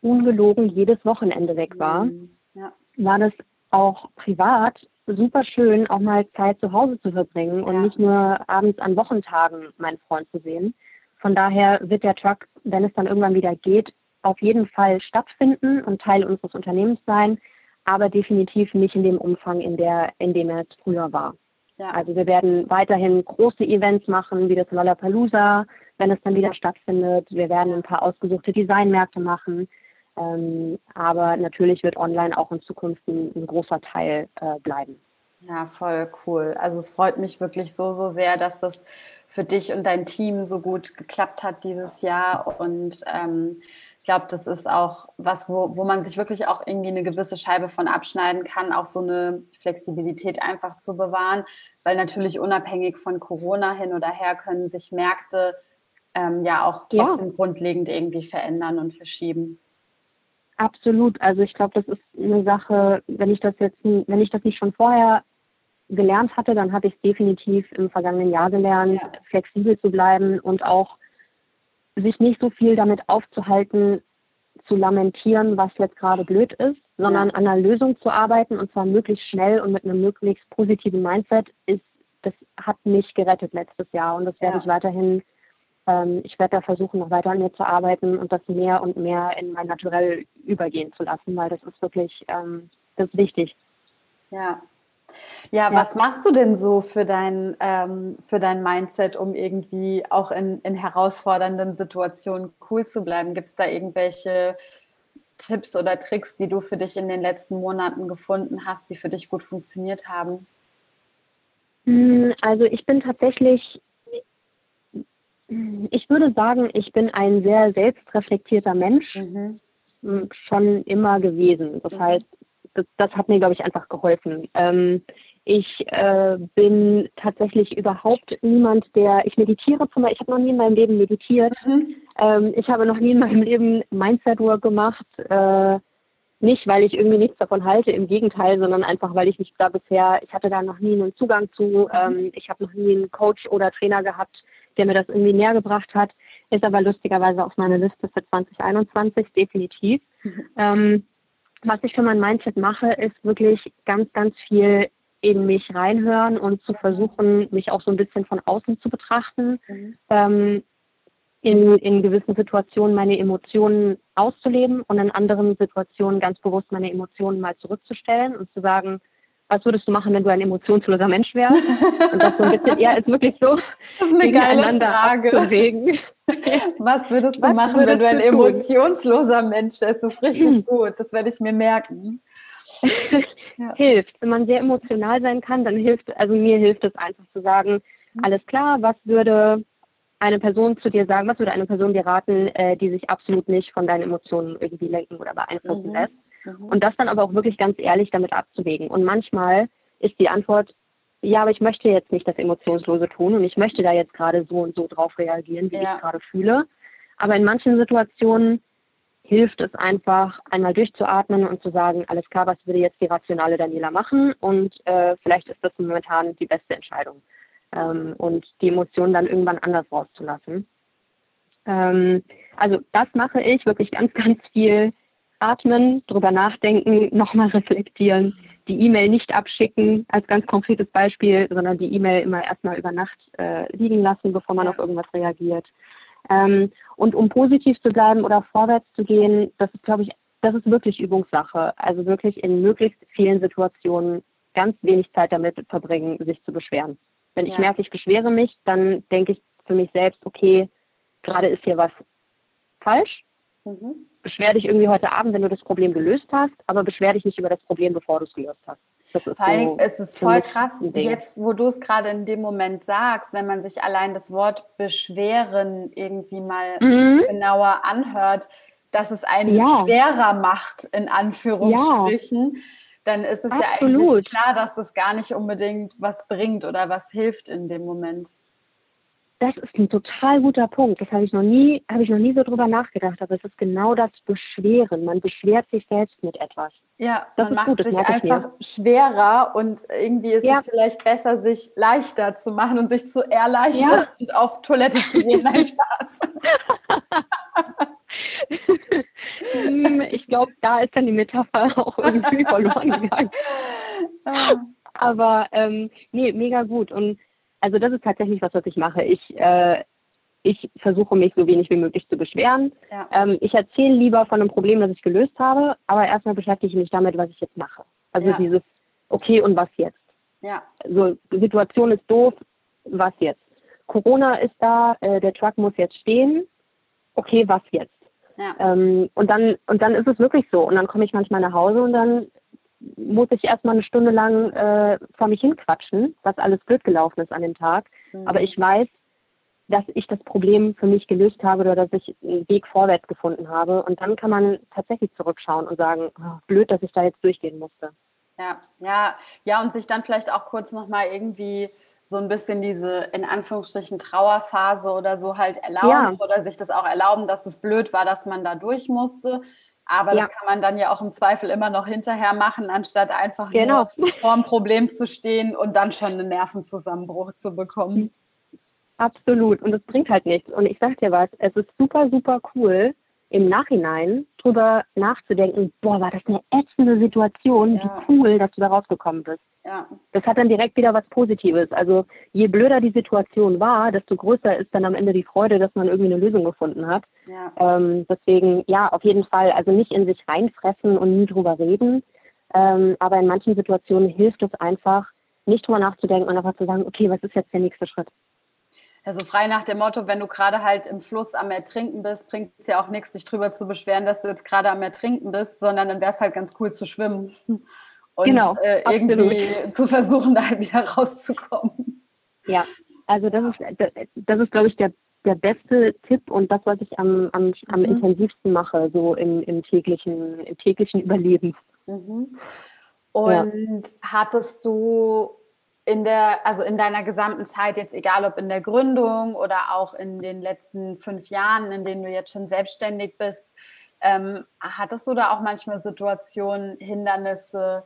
ungelogen jedes Wochenende weg war, mhm. ja. war das auch privat super schön, auch mal Zeit zu Hause zu verbringen ja. und nicht nur abends an Wochentagen meinen Freund zu sehen. Von daher wird der Truck, wenn es dann irgendwann wieder geht, auf jeden Fall stattfinden und Teil unseres Unternehmens sein, aber definitiv nicht in dem Umfang, in, der, in dem er früher war. Ja. Also wir werden weiterhin große Events machen, wie das Lollapalooza, wenn es dann wieder stattfindet. Wir werden ein paar ausgesuchte Designmärkte machen. Ähm, aber natürlich wird online auch in Zukunft ein, ein großer Teil äh, bleiben. Ja, voll cool. Also es freut mich wirklich so, so sehr, dass das für dich und dein Team so gut geklappt hat dieses Jahr. Und ähm, ich glaube, das ist auch was, wo, wo man sich wirklich auch irgendwie eine gewisse Scheibe von abschneiden kann, auch so eine Flexibilität einfach zu bewahren, weil natürlich unabhängig von Corona hin oder her können sich Märkte ähm, ja auch trotzdem ja. grundlegend irgendwie verändern und verschieben. Absolut. Also ich glaube, das ist eine Sache, wenn ich das jetzt, wenn ich das nicht schon vorher gelernt hatte, dann habe ich es definitiv im vergangenen Jahr gelernt, ja. flexibel zu bleiben und auch sich nicht so viel damit aufzuhalten, zu lamentieren, was jetzt gerade blöd ist, sondern an einer Lösung zu arbeiten und zwar möglichst schnell und mit einem möglichst positiven Mindset ist, das hat mich gerettet letztes Jahr und das werde ja. ich weiterhin ähm, ich werde da versuchen, noch weiter an mir zu arbeiten und das mehr und mehr in mein Naturell übergehen zu lassen, weil das ist wirklich, ähm, das ist wichtig. Ja. Ja, ja, was machst du denn so für dein, ähm, für dein Mindset, um irgendwie auch in, in herausfordernden Situationen cool zu bleiben? Gibt es da irgendwelche Tipps oder Tricks, die du für dich in den letzten Monaten gefunden hast, die für dich gut funktioniert haben? Hm, also ich bin tatsächlich ich würde sagen, ich bin ein sehr selbstreflektierter Mensch, mhm. schon immer gewesen. Das mhm. heißt, das, das, hat mir, glaube ich, einfach geholfen. Ähm, ich äh, bin tatsächlich überhaupt niemand, der, ich meditiere zum Beispiel, ich habe noch nie in meinem Leben meditiert. Mhm. Ähm, ich habe noch nie in meinem Leben Mindset-Work gemacht. Äh, nicht, weil ich irgendwie nichts davon halte, im Gegenteil, sondern einfach, weil ich mich da bisher, ich hatte da noch nie einen Zugang zu. Ähm, ich habe noch nie einen Coach oder Trainer gehabt, der mir das irgendwie näher gebracht hat, ist aber lustigerweise auf meiner Liste für 2021 definitiv. Mhm. Ähm, was ich für mein Mindset mache, ist wirklich ganz, ganz viel in mich reinhören und zu versuchen, mich auch so ein bisschen von außen zu betrachten, mhm. ähm, in, in gewissen Situationen meine Emotionen auszuleben und in anderen Situationen ganz bewusst meine Emotionen mal zurückzustellen und zu sagen, was würdest du machen, wenn du ein emotionsloser Mensch wärst? Und das so ein bisschen eher ist wirklich so, <laughs> das ist eine geile Frage. Abzuwägen. <laughs> Was würdest du was machen, würdest wenn du ein du emotionsloser Mensch bist? Das ist richtig <clears throat> gut. Das werde ich mir merken. <laughs> Ja. Hilft. Wenn man sehr emotional sein kann, dann hilft, also mir hilft es einfach zu sagen, mhm. alles klar, was würde eine Person zu dir sagen, was würde eine Person dir raten, äh, die sich absolut nicht von deinen Emotionen irgendwie lenken oder beeinflussen mhm. lässt? Mhm. Und das dann aber auch wirklich ganz ehrlich damit abzuwägen. Und manchmal ist die Antwort, ja, aber ich möchte jetzt nicht das Emotionslose tun und ich möchte da jetzt gerade so und so drauf reagieren, wie ja. ich gerade fühle. Aber in manchen Situationen hilft es einfach, einmal durchzuatmen und zu sagen, alles klar, was würde jetzt die rationale Daniela machen? Und äh, vielleicht ist das momentan die beste Entscheidung. Ähm, und die Emotionen dann irgendwann anders rauszulassen. Ähm, also das mache ich wirklich ganz, <laughs> ganz viel atmen, drüber nachdenken, nochmal reflektieren, die E-Mail nicht abschicken als ganz konkretes Beispiel, sondern die E-Mail immer erstmal über Nacht äh, liegen lassen, bevor man auf irgendwas reagiert. Ähm, und um positiv zu bleiben oder vorwärts zu gehen, das ist, glaube ich, das ist wirklich Übungssache. Also wirklich in möglichst vielen Situationen ganz wenig Zeit damit verbringen, sich zu beschweren. Wenn ja. ich merke, ich beschwere mich, dann denke ich für mich selbst, okay, gerade ist hier was falsch. Mhm beschwer dich irgendwie heute Abend, wenn du das Problem gelöst hast, aber beschwer dich nicht über das Problem, bevor du es gelöst hast. Das ist Vor allem so ist es voll krass, jetzt wo du es gerade in dem Moment sagst, wenn man sich allein das Wort beschweren irgendwie mal mhm. genauer anhört, dass es einen ja. schwerer macht, in Anführungsstrichen, ja. dann ist es Absolut. ja eigentlich klar, dass das gar nicht unbedingt was bringt oder was hilft in dem Moment. Das ist ein total guter Punkt. Das habe ich noch nie, habe ich noch nie so drüber nachgedacht. Aber es ist genau das Beschweren. Man beschwert sich selbst mit etwas. Ja, das man macht gut, sich einfach schwerer und irgendwie ist ja. es vielleicht besser, sich leichter zu machen und sich zu erleichtern ja. und auf Toilette zu gehen. Nein, <laughs> Spaß. Hm, ich glaube, da ist dann die Metapher <laughs> auch irgendwie verloren gegangen. <laughs> Ah. Aber ähm, nee, mega gut. Und also das ist tatsächlich was, was ich mache. Ich, äh, ich versuche mich so wenig wie möglich zu beschweren. Ja. Ähm, ich erzähle lieber von einem Problem, das ich gelöst habe, aber erstmal beschäftige ich mich damit, was ich jetzt mache. Also ja. dieses, okay, und was jetzt? Ja. So, Situation ist doof, was jetzt? Corona ist da, äh, der Truck muss jetzt stehen, okay, was jetzt? Ja. Ähm, und dann und dann ist es wirklich so. Und dann komme ich manchmal nach Hause und dann muss ich erstmal eine Stunde lang äh, vor mich hinquatschen, was alles blöd gelaufen ist an dem Tag. Mhm. Aber ich weiß, dass ich das Problem für mich gelöst habe oder dass ich einen Weg vorwärts gefunden habe. Und dann kann man tatsächlich zurückschauen und sagen, oh, blöd, dass ich da jetzt durchgehen musste. Ja, ja, ja, und sich dann vielleicht auch kurz nochmal irgendwie so ein bisschen diese in Anführungsstrichen Trauerphase oder so halt erlauben ja. oder sich das auch erlauben, dass es blöd war, dass man da durch musste. Aber ja. das kann man dann ja auch im Zweifel immer noch hinterher machen, anstatt einfach genau. <laughs> nur vor dem Problem zu stehen und dann schon einen Nervenzusammenbruch zu bekommen. Absolut. Und es bringt halt nichts. Und ich sag dir was, es ist super, super cool, im Nachhinein drüber nachzudenken, boah, war das eine ätzende Situation, ja. wie cool, dass du da rausgekommen bist. Ja. Das hat dann direkt wieder was Positives. Also je blöder die Situation war, desto größer ist dann am Ende die Freude, dass man irgendwie eine Lösung gefunden hat. Ja. Ähm, deswegen, ja, auf jeden Fall, also nicht in sich reinfressen und nie drüber reden. Ähm, aber in manchen Situationen hilft es einfach, nicht drüber nachzudenken und einfach zu sagen, okay, was ist jetzt der nächste Schritt? Also frei nach dem Motto, wenn du gerade halt im Fluss am Ertrinken bist, bringt es ja auch nichts, dich drüber zu beschweren, dass du jetzt gerade am Ertrinken bist, sondern dann wäre es halt ganz cool zu schwimmen <laughs> und genau, äh, irgendwie zu versuchen, <laughs> da halt wieder rauszukommen. Ja, also das ist, das, das ist glaube ich, der, der beste Tipp und das, was ich am, am, am mhm. intensivsten mache, so im, im, täglichen, im täglichen Überleben. Mhm. Und ja. hattest du in der, also in deiner gesamten Zeit, jetzt egal ob in der Gründung oder auch in den letzten fünf Jahren, in denen du jetzt schon selbstständig bist, ähm, hattest du da auch manchmal Situationen, Hindernisse,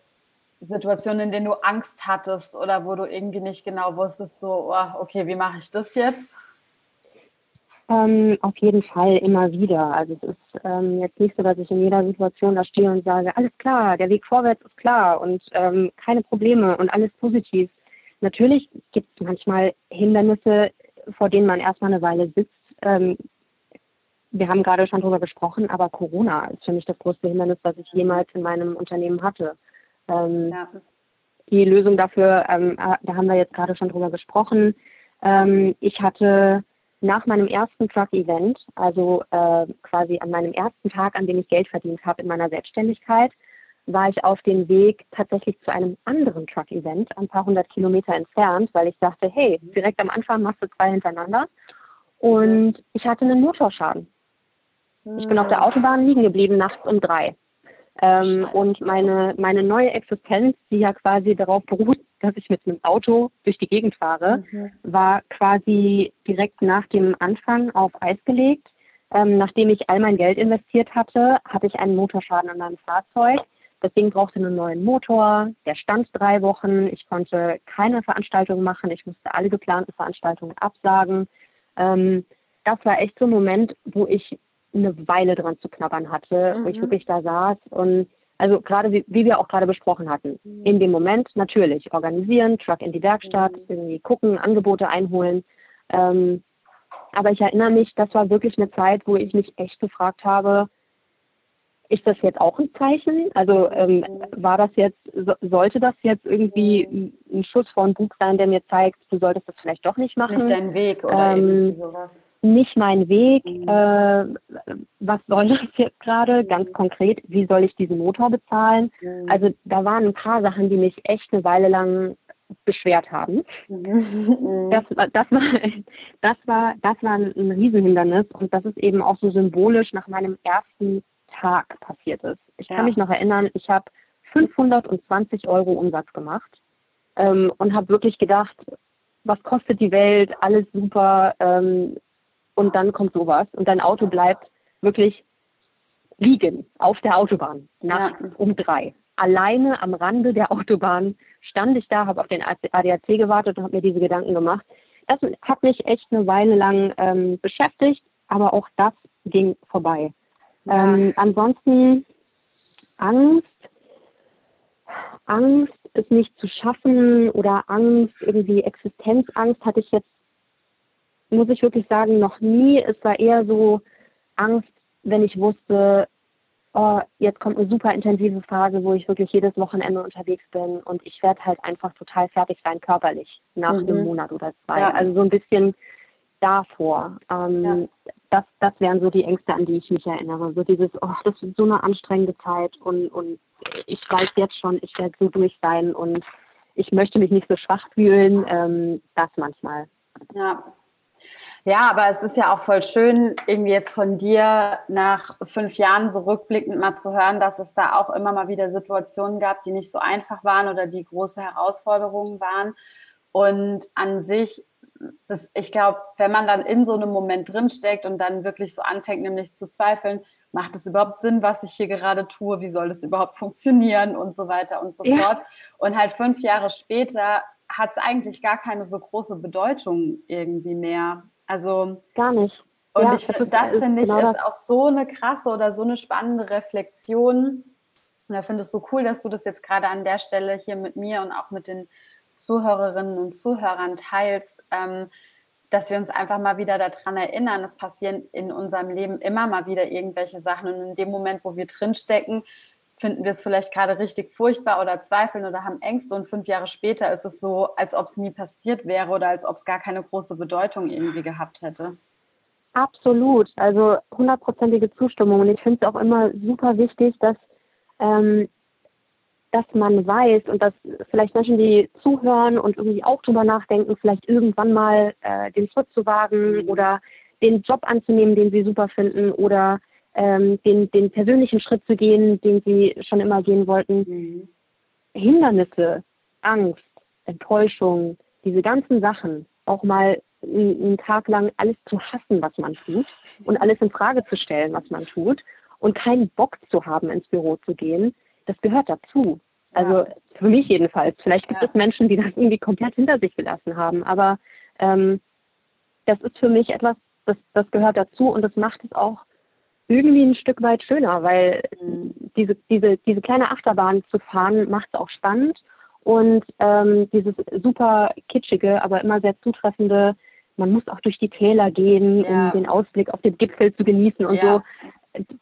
Situationen, in denen du Angst hattest oder wo du irgendwie nicht genau wusstest, so, oh, okay, wie mache ich das jetzt? Ähm, auf jeden Fall immer wieder. Also es ist ähm, jetzt nicht so, dass ich in jeder Situation da stehe und sage, alles klar, der Weg vorwärts ist klar und ähm, keine Probleme und alles positiv. Natürlich gibt es manchmal Hindernisse, vor denen man erstmal eine Weile sitzt. Ähm, wir haben gerade schon darüber gesprochen, aber Corona ist für mich das größte Hindernis, was ich jemals in meinem Unternehmen hatte. Ähm, ja. Die Lösung dafür, ähm, äh, da haben wir jetzt gerade schon drüber gesprochen. Ähm, ich hatte nach meinem ersten Truck-Event, also äh, quasi an meinem ersten Tag, an dem ich Geld verdient habe in meiner Selbstständigkeit, war ich auf dem Weg tatsächlich zu einem anderen Truck-Event, ein paar hundert Kilometer entfernt, weil ich dachte, hey, direkt am Anfang machst du zwei hintereinander. Und ich hatte einen Motorschaden. Ich bin auf der Autobahn liegen geblieben, nachts um drei. Ähm, und meine, meine neue Existenz, die ja quasi darauf beruht, <laughs> dass ich mit einem Auto durch die Gegend fahre, mhm. war quasi direkt nach dem Anfang auf Eis gelegt. Ähm, nachdem ich all mein Geld investiert hatte, hatte ich einen Motorschaden an meinem Fahrzeug. Das Ding brauchte einen neuen Motor, der stand drei Wochen. Ich konnte keine Veranstaltung machen. Ich musste alle geplanten Veranstaltungen absagen. Ähm, das war echt so ein Moment, wo ich eine Weile dran zu knabbern hatte, mhm. wo ich mhm. wirklich da saß und also gerade wie, wie wir auch gerade besprochen hatten, mhm. in dem Moment natürlich organisieren, Truck in die Werkstatt, mhm. irgendwie gucken, Angebote einholen. Ähm, aber ich erinnere mich, das war wirklich eine Zeit, wo ich mich echt gefragt habe, ist das jetzt auch ein Zeichen? Also ähm, war das jetzt, so, sollte das jetzt irgendwie ein Schuss vor den Bug sein, der mir zeigt, du solltest das vielleicht doch nicht machen? Nicht dein Weg oder ähm, sowas. Nicht mein Weg. Mhm. Äh, was soll das jetzt gerade? Mhm. Ganz konkret, wie soll ich diesen Motor bezahlen? Mhm. Also da waren ein paar Sachen, die mich echt eine Weile lang beschwert haben. Mhm. <laughs> Das, das, war, das, war, das war ein Riesenhindernis und das ist eben auch so symbolisch nach meinem ersten Tag passiert ist. Ich ja. kann mich noch erinnern, ich habe 520 Euro Umsatz gemacht ähm, und habe wirklich gedacht, was kostet die Welt, alles super. Ähm, und dann kommt sowas und dein Auto bleibt wirklich liegen auf der Autobahn nachts ja. um drei. Alleine am Rande der Autobahn stand ich da, habe auf den ADAC gewartet und habe mir diese Gedanken gemacht. Das hat mich echt eine Weile lang ähm, beschäftigt, aber auch das ging vorbei. Ja. Ähm, ansonsten Angst, Angst, es nicht zu schaffen oder Angst, irgendwie Existenzangst hatte ich jetzt, muss ich wirklich sagen, noch nie. Es war eher so Angst, wenn ich wusste, oh, jetzt kommt eine super intensive Phase, wo ich wirklich jedes Wochenende unterwegs bin und ich werde halt einfach total fertig sein körperlich nach mhm. einem Monat oder zwei. Ja. Also so ein bisschen davor. Ähm, ja. Das, das wären so die Ängste, an die ich mich erinnere. So dieses, oh, das ist so eine anstrengende Zeit und, und ich weiß jetzt schon, ich werde so durch sein und ich möchte mich nicht so schwach fühlen. Ähm, das manchmal. Ja, ja, aber es ist ja auch voll schön, irgendwie jetzt von dir nach fünf Jahren so rückblickend mal zu hören, dass es da auch immer mal wieder Situationen gab, die nicht so einfach waren oder die große Herausforderungen waren. Und an sich, das, ich glaube, wenn man dann in so einem Moment drinsteckt und dann wirklich so anfängt, nämlich zu zweifeln, macht es überhaupt Sinn, was ich hier gerade tue? Wie soll das überhaupt funktionieren und so weiter und so ja. fort. Und halt fünf Jahre später hat es eigentlich gar keine so große Bedeutung irgendwie mehr. Also gar nicht. Und ja, ich, das, das finde ich genau ist auch so eine krasse oder so eine spannende Reflexion. Und da finde ich es so cool, dass du das jetzt gerade an der Stelle hier mit mir und auch mit den Zuhörerinnen und Zuhörern teilst, ähm, dass wir uns einfach mal wieder daran erinnern, es passieren in unserem Leben immer mal wieder irgendwelche Sachen. Und in dem Moment, wo wir drinstecken, finden wir es vielleicht gerade richtig furchtbar oder zweifeln oder haben Ängste und fünf Jahre später ist es so, als ob es nie passiert wäre oder als ob es gar keine große Bedeutung irgendwie gehabt hätte. Absolut, also hundertprozentige Zustimmung und ich finde es auch immer super wichtig, dass, ähm, dass man weiß und dass vielleicht Menschen, die zuhören und irgendwie auch drüber nachdenken, vielleicht irgendwann mal äh, den Schritt zu wagen mhm. oder den Job anzunehmen, den sie super finden oder ähm, den, den persönlichen Schritt zu gehen, den sie schon immer gehen wollten. Mhm. Hindernisse, Angst, Enttäuschung, diese ganzen Sachen, auch mal einen Tag lang alles zu hassen, was man tut und alles in Frage zu stellen, was man tut und keinen Bock zu haben, ins Büro zu gehen, das gehört dazu. Also für mich jedenfalls. Vielleicht gibt ja. es Menschen, die das irgendwie komplett hinter sich gelassen haben, aber ähm, das ist für mich etwas, das, das gehört dazu und das macht es auch irgendwie ein Stück weit schöner, weil mhm. diese, diese, diese kleine Achterbahn zu fahren macht es auch spannend und ähm, dieses super kitschige, aber immer sehr zutreffende, man muss auch durch die Täler gehen, ja. um den Ausblick auf den Gipfel zu genießen und ja. so.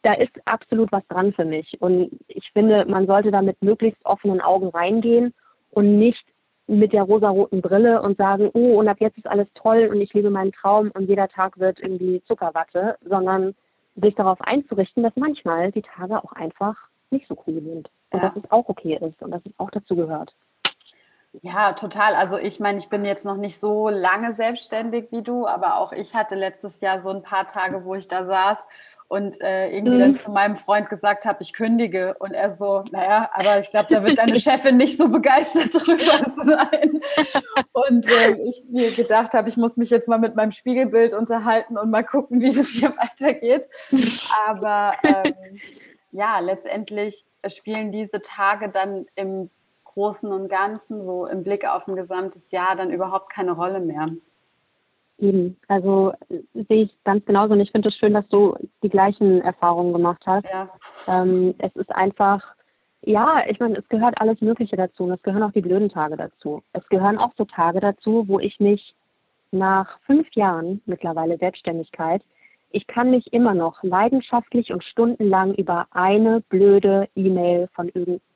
Da ist absolut was dran für mich. Und ich finde, man sollte da mit möglichst offenen Augen reingehen und nicht mit der rosaroten Brille und sagen, oh, und ab jetzt ist alles toll und ich liebe meinen Traum und jeder Tag wird irgendwie Zuckerwatte, sondern sich darauf einzurichten, dass manchmal die Tage auch einfach nicht so cool sind. Und ja. dass es auch okay ist und dass es auch dazu gehört. Ja, total. Also ich meine, ich bin jetzt noch nicht so lange selbstständig wie du, aber auch ich hatte letztes Jahr so ein paar Tage, wo ich da saß und äh, irgendwie mhm. dann zu meinem Freund gesagt habe, ich kündige. Und er so, naja, aber ich glaube, da wird deine <laughs> Chefin nicht so begeistert drüber <laughs> sein. Und äh, ich mir gedacht habe, ich muss mich jetzt mal mit meinem Spiegelbild unterhalten und mal gucken, wie das hier <laughs> weitergeht. Aber ähm, ja, letztendlich spielen diese Tage dann im Großen und Ganzen, so im Blick auf ein gesamtes Jahr, dann überhaupt keine Rolle mehr. Eben. Also sehe ich ganz genauso und ich finde es schön, dass du die gleichen Erfahrungen gemacht hast. Ja. Ähm, es ist einfach, ja, ich meine, es gehört alles Mögliche dazu und es gehören auch die blöden Tage dazu. Es gehören auch so Tage dazu, wo ich mich nach fünf Jahren mittlerweile Selbstständigkeit, ich kann mich immer noch leidenschaftlich und stundenlang über eine blöde E-Mail von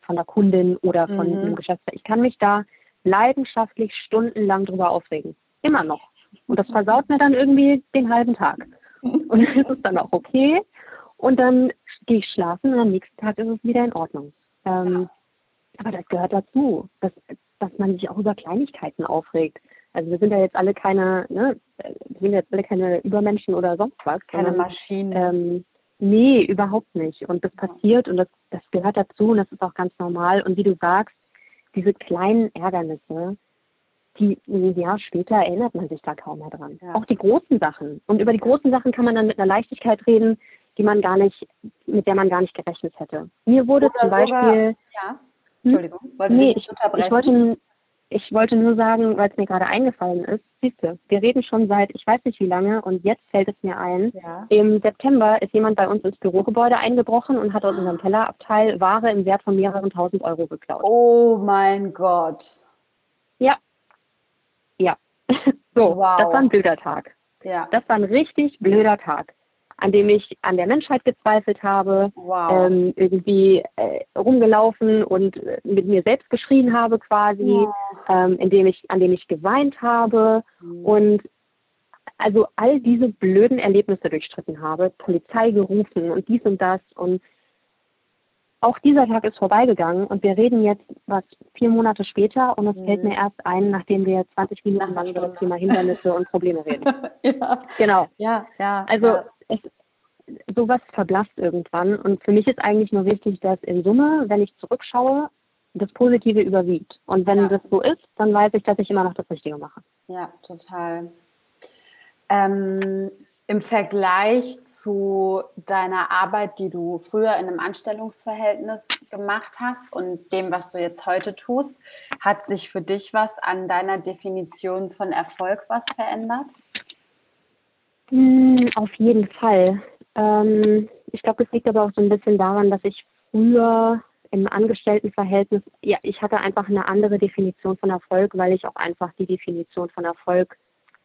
von der Kundin oder von mhm. einem Geschäftsführer, ich kann mich da leidenschaftlich stundenlang drüber aufregen. Immer noch. Und das versaut mir dann irgendwie den halben Tag. <laughs> Und dann ist es dann auch okay. Und dann gehe ich schlafen und am nächsten Tag ist es wieder in Ordnung. Ähm, aber das gehört dazu, dass, dass man sich auch über Kleinigkeiten aufregt. Also wir sind ja jetzt alle keine, ne, wir sind jetzt alle keine Übermenschen oder sonst was. Keine Maschinen. Ähm, nee, überhaupt nicht. Und das passiert und das, das gehört dazu und das ist auch ganz normal. Und wie du sagst, diese kleinen Ärgernisse, die, ja, später erinnert man sich da kaum mehr dran. Ja. Auch die großen Sachen. Und über die großen Sachen kann man dann mit einer Leichtigkeit reden, die man gar nicht, mit der man gar nicht gerechnet hätte. Mir wurde Oder zum Beispiel. Sogar, ja. Hm? Entschuldigung, wollte nee, ich, unterbrechen. Ich wollte, ich wollte nur sagen, weil es mir gerade eingefallen ist, siehst du, wir reden schon seit ich weiß nicht wie lange und jetzt fällt es mir ein. Ja. Im September ist jemand bei uns ins Bürogebäude eingebrochen und hat aus unserem Tellerabteil Ware im Wert von mehreren tausend Euro geklaut. Oh mein Gott. <laughs> So, wow. das war ein blöder Tag. Ja. Das war ein richtig blöder Tag an dem ich an der Menschheit gezweifelt habe, wow. ähm, irgendwie äh, rumgelaufen und äh, mit mir selbst geschrien habe quasi, wow. ähm, in dem ich, an dem ich geweint habe mhm. und also all diese blöden Erlebnisse durchstritten habe, Polizei gerufen und dies und das und auch dieser Tag ist vorbeigegangen und wir reden jetzt was vier Monate später und es mhm. fällt mir erst ein, nachdem wir 20 Minuten lang über das Thema Hindernisse und Probleme reden. <laughs> ja. Genau. Ja, ja. Also ja. Es, sowas verblasst irgendwann und für mich ist eigentlich nur wichtig, dass in Summe, wenn ich zurückschaue, das Positive überwiegt. Und wenn ja. das so ist, dann weiß ich, dass ich immer noch das Richtige mache. Ja, total. Ähm, im Vergleich zu deiner Arbeit, die du früher in einem Anstellungsverhältnis gemacht hast und dem, was du jetzt heute tust, hat sich für dich was an deiner Definition von Erfolg was verändert? Hm, auf jeden Fall. Ähm, ich glaube, das liegt aber auch so ein bisschen daran, dass ich früher im Angestelltenverhältnis, ja, ich hatte einfach eine andere Definition von Erfolg, weil ich auch einfach die Definition von Erfolg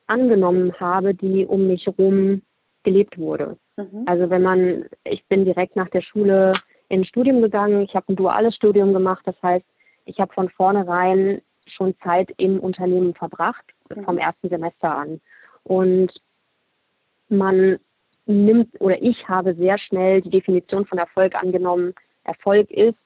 angenommen habe, die um mich herum gelebt wurde. Mhm. Also wenn man, ich bin direkt nach der Schule in ein Studium gegangen, ich habe ein duales Studium gemacht, das heißt, ich habe von vornherein schon Zeit im Unternehmen verbracht, mhm. vom ersten Semester an. Und man nimmt oder ich habe sehr schnell die Definition von Erfolg angenommen. Erfolg ist,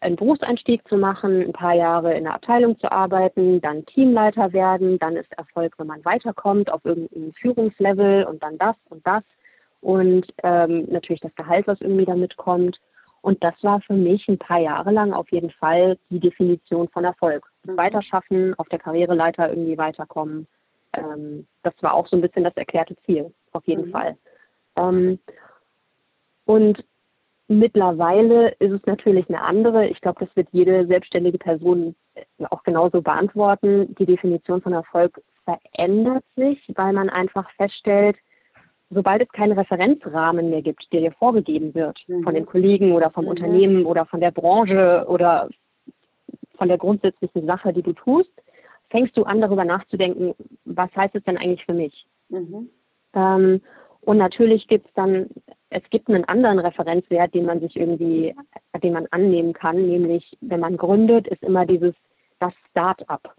einen Berufseinstieg zu machen, ein paar Jahre in der Abteilung zu arbeiten, dann Teamleiter werden, dann ist Erfolg, wenn man weiterkommt auf irgendeinem Führungslevel und dann das und das und ähm, natürlich das Gehalt, was irgendwie damit kommt. Und das war für mich ein paar Jahre lang auf jeden Fall die Definition von Erfolg. Mhm. Weiterschaffen, auf der Karriereleiter irgendwie weiterkommen. Ähm, das war auch so ein bisschen das erklärte Ziel, auf jeden mhm. Fall. Ähm, und Mittlerweile ist es natürlich eine andere. Ich glaube, das wird jede selbstständige Person äh, auch genauso beantworten. Die Definition von Erfolg verändert sich, weil man einfach feststellt, sobald es keinen Referenzrahmen mehr gibt, der dir vorgegeben wird mhm. von den Kollegen oder vom mhm. Unternehmen oder von der Branche oder von der grundsätzlichen Sache, die du tust, fängst du an, darüber nachzudenken, was heißt es denn eigentlich für mich? Mhm. Ähm, und natürlich gibt es dann, es gibt einen anderen Referenzwert, den man sich irgendwie, den man annehmen kann, nämlich wenn man gründet, ist immer dieses das Start-up.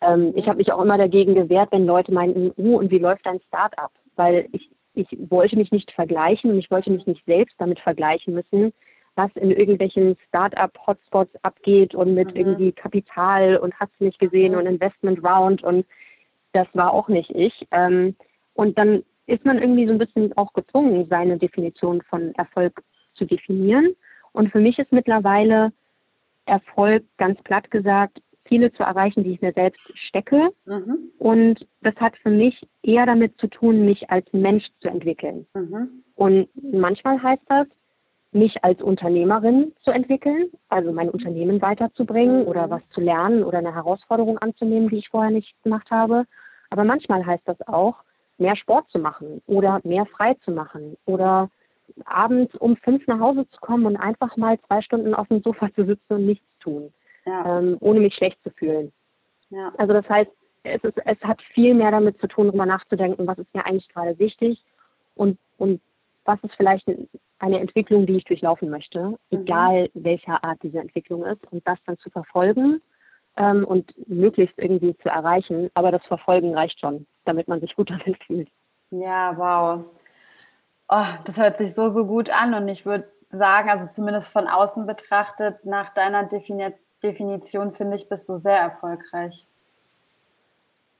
Ähm, ich habe mich auch immer dagegen gewehrt, wenn Leute meinten, uh, und wie läuft dein Start-up? Weil ich, ich wollte mich nicht vergleichen und ich wollte mich nicht selbst damit vergleichen müssen, was in irgendwelchen Start-up-Hotspots abgeht und mit mhm. irgendwie Kapital und hast nicht gesehen mhm. und Investment Round und das war auch nicht ich. Ähm, und dann ist man irgendwie so ein bisschen auch gezwungen, seine Definition von Erfolg zu definieren. Und für mich ist mittlerweile Erfolg ganz platt gesagt, Ziele zu erreichen, die ich mir selbst stecke. Mhm. Und das hat für mich eher damit zu tun, mich als Mensch zu entwickeln. Mhm. Und manchmal heißt das, mich als Unternehmerin zu entwickeln, also mein Unternehmen weiterzubringen mhm. oder was zu lernen oder eine Herausforderung anzunehmen, die ich vorher nicht gemacht habe. Aber manchmal heißt das auch, mehr Sport zu machen oder mehr frei zu machen oder abends um fünf nach Hause zu kommen und einfach mal zwei Stunden auf dem Sofa zu sitzen und nichts tun, ja. ähm, ohne mich schlecht zu fühlen. Ja. Also das heißt, es, ist, es hat viel mehr damit zu tun, darüber nachzudenken, was ist mir eigentlich gerade wichtig und, und was ist vielleicht eine Entwicklung, die ich durchlaufen möchte, mhm. egal welcher Art diese Entwicklung ist, und das dann zu verfolgen ähm, und möglichst irgendwie zu erreichen. Aber das Verfolgen reicht schon, damit man sich gut <laughs> damit fühlt. Ja, wow. Oh, das hört sich so, so gut an. Und ich würde sagen, also zumindest von außen betrachtet, nach deiner Defini Definition finde ich, bist du sehr erfolgreich.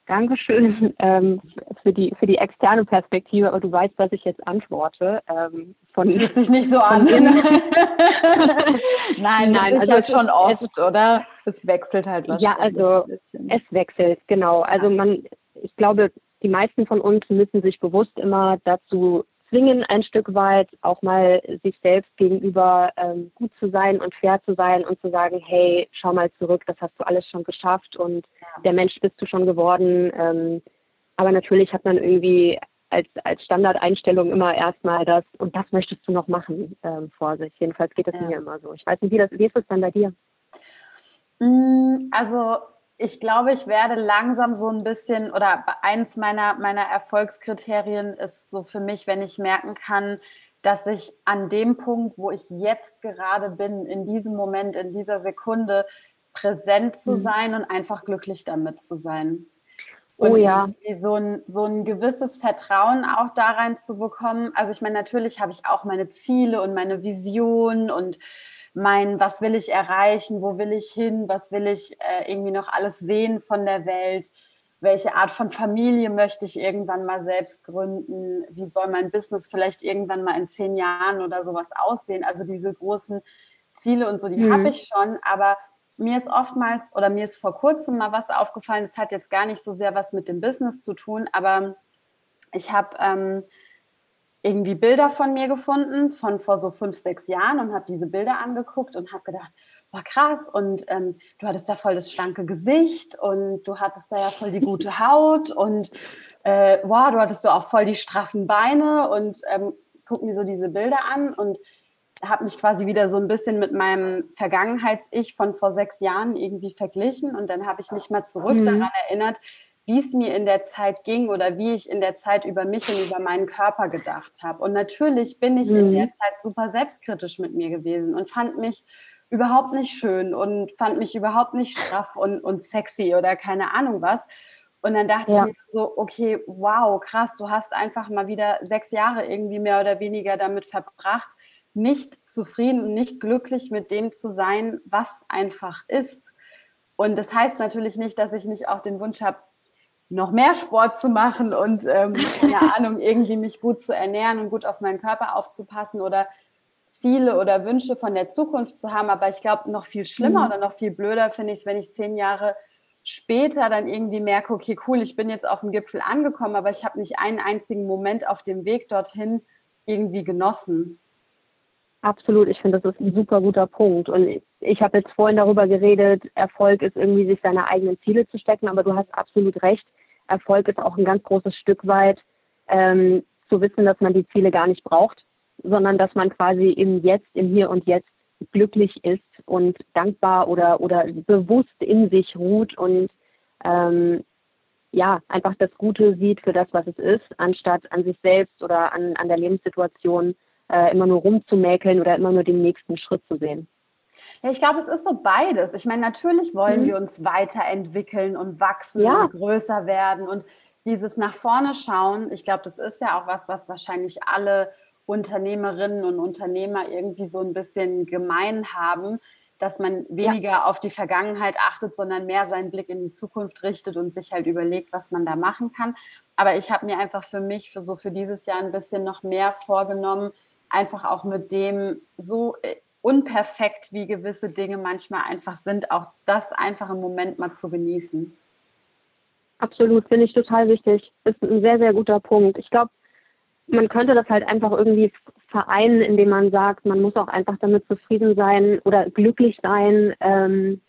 Dankeschön ähm, für, die, für die externe Perspektive, aber du weißt, was ich jetzt antworte. Ähm, von, das fühlt sich nicht so an. <laughs> Nein, Nein also halt schon oft, es, oder? Es wechselt halt wahrscheinlich. Ja, also es wechselt, genau. Also man, ich glaube, die meisten von uns müssen sich bewusst immer dazu zwingen, ein Stück weit auch mal sich selbst gegenüber ähm, gut zu sein und fair zu sein und zu sagen, hey, schau mal zurück, das hast du alles schon geschafft und ja. der Mensch bist du schon geworden. Ähm, aber natürlich hat man irgendwie als, als Standardeinstellung immer erstmal das, und das möchtest du noch machen ähm, vor sich. Jedenfalls geht es ja. mir immer so. Ich weiß nicht, wie, das, wie ist es dann bei dir? Mm, also ich glaube, ich werde langsam so ein bisschen, oder eins meiner, meiner Erfolgskriterien ist so für mich, wenn ich merken kann, dass ich an dem Punkt, wo ich jetzt gerade bin, in diesem Moment, in dieser Sekunde, präsent zu mhm. sein und einfach glücklich damit zu sein. Oh und oh ja. So ein, so ein gewisses Vertrauen auch da rein zu bekommen. Also ich meine, natürlich habe ich auch meine Ziele und meine Vision und mein, was will ich erreichen, wo will ich hin, was will ich äh, irgendwie noch alles sehen von der Welt, welche Art von Familie möchte ich irgendwann mal selbst gründen, wie soll mein Business vielleicht irgendwann mal in zehn Jahren oder sowas aussehen. Also diese großen Ziele und so, die mhm. habe ich schon, aber mir ist oftmals oder mir ist vor kurzem mal was aufgefallen, das hat jetzt gar nicht so sehr was mit dem Business zu tun, aber ich habe ähm, irgendwie Bilder von mir gefunden, von vor so fünf, sechs Jahren und habe diese Bilder angeguckt und habe gedacht, boah, krass, und ähm, du hattest da voll das schlanke Gesicht und du hattest da ja voll die gute <laughs> Haut und äh, wow, du hattest so auch voll die straffen Beine und ähm, guck mir so diese Bilder an und habe mich quasi wieder so ein bisschen mit meinem Vergangenheits-Ich von vor sechs Jahren irgendwie verglichen und dann habe ich mich mal zurück mhm. daran erinnert, wie es mir in der Zeit ging oder wie ich in der Zeit über mich und über meinen Körper gedacht habe. Und natürlich bin ich mhm. in der Zeit super selbstkritisch mit mir gewesen und fand mich überhaupt nicht schön und fand mich überhaupt nicht straff und, und sexy oder keine Ahnung was. Und dann dachte ja. ich mir so, okay, wow, krass, du hast einfach mal wieder sechs Jahre irgendwie mehr oder weniger damit verbracht, nicht zufrieden und nicht glücklich mit dem zu sein, was einfach ist. Und das heißt natürlich nicht, dass ich nicht auch den Wunsch habe, noch mehr Sport zu machen und ähm, <laughs> keine Ahnung, irgendwie mich gut zu ernähren und gut auf meinen Körper aufzupassen oder Ziele oder Wünsche von der Zukunft zu haben. Aber ich glaube, noch viel schlimmer mhm. oder noch viel blöder finde ich es, wenn ich zehn Jahre später dann irgendwie merke, okay, cool, ich bin jetzt auf dem Gipfel angekommen, aber ich habe nicht einen einzigen Moment auf dem Weg dorthin irgendwie genossen. Absolut, ich finde, das ist ein super guter Punkt. Und ich, habe jetzt vorhin darüber geredet, Erfolg ist irgendwie, sich seine eigenen Ziele zu stecken, aber du hast absolut recht. Erfolg ist auch ein ganz großes Stück weit ähm, zu wissen, dass man die Ziele gar nicht braucht, sondern dass man quasi im Jetzt, im Hier und Jetzt glücklich ist und dankbar oder, oder bewusst in sich ruht und ähm, ja, einfach das Gute sieht für das, was es ist, anstatt an sich selbst oder an, an der Lebenssituation äh, immer nur rumzumäkeln oder immer nur den nächsten Schritt zu sehen. Ja, ich glaube, es ist so beides. Ich meine, natürlich wollen mhm. wir uns weiterentwickeln und wachsen ja. und größer werden und dieses nach vorne schauen. Ich glaube, das ist ja auch was, was wahrscheinlich alle Unternehmerinnen und Unternehmer irgendwie so ein bisschen gemein haben, dass man weniger ja. auf die Vergangenheit achtet, sondern mehr seinen Blick in die Zukunft richtet und sich halt überlegt, was man da machen kann. Aber ich habe mir einfach für mich, für so für dieses Jahr ein bisschen noch mehr vorgenommen, einfach auch mit dem so äh, unperfekt, wie gewisse Dinge manchmal einfach sind, auch das einfach im Moment mal zu genießen. Absolut, finde ich total wichtig. Ist ein sehr, sehr guter Punkt. Ich glaube, man könnte das halt einfach irgendwie vereinen, indem man sagt, man muss auch einfach damit zufrieden sein oder glücklich sein ähm,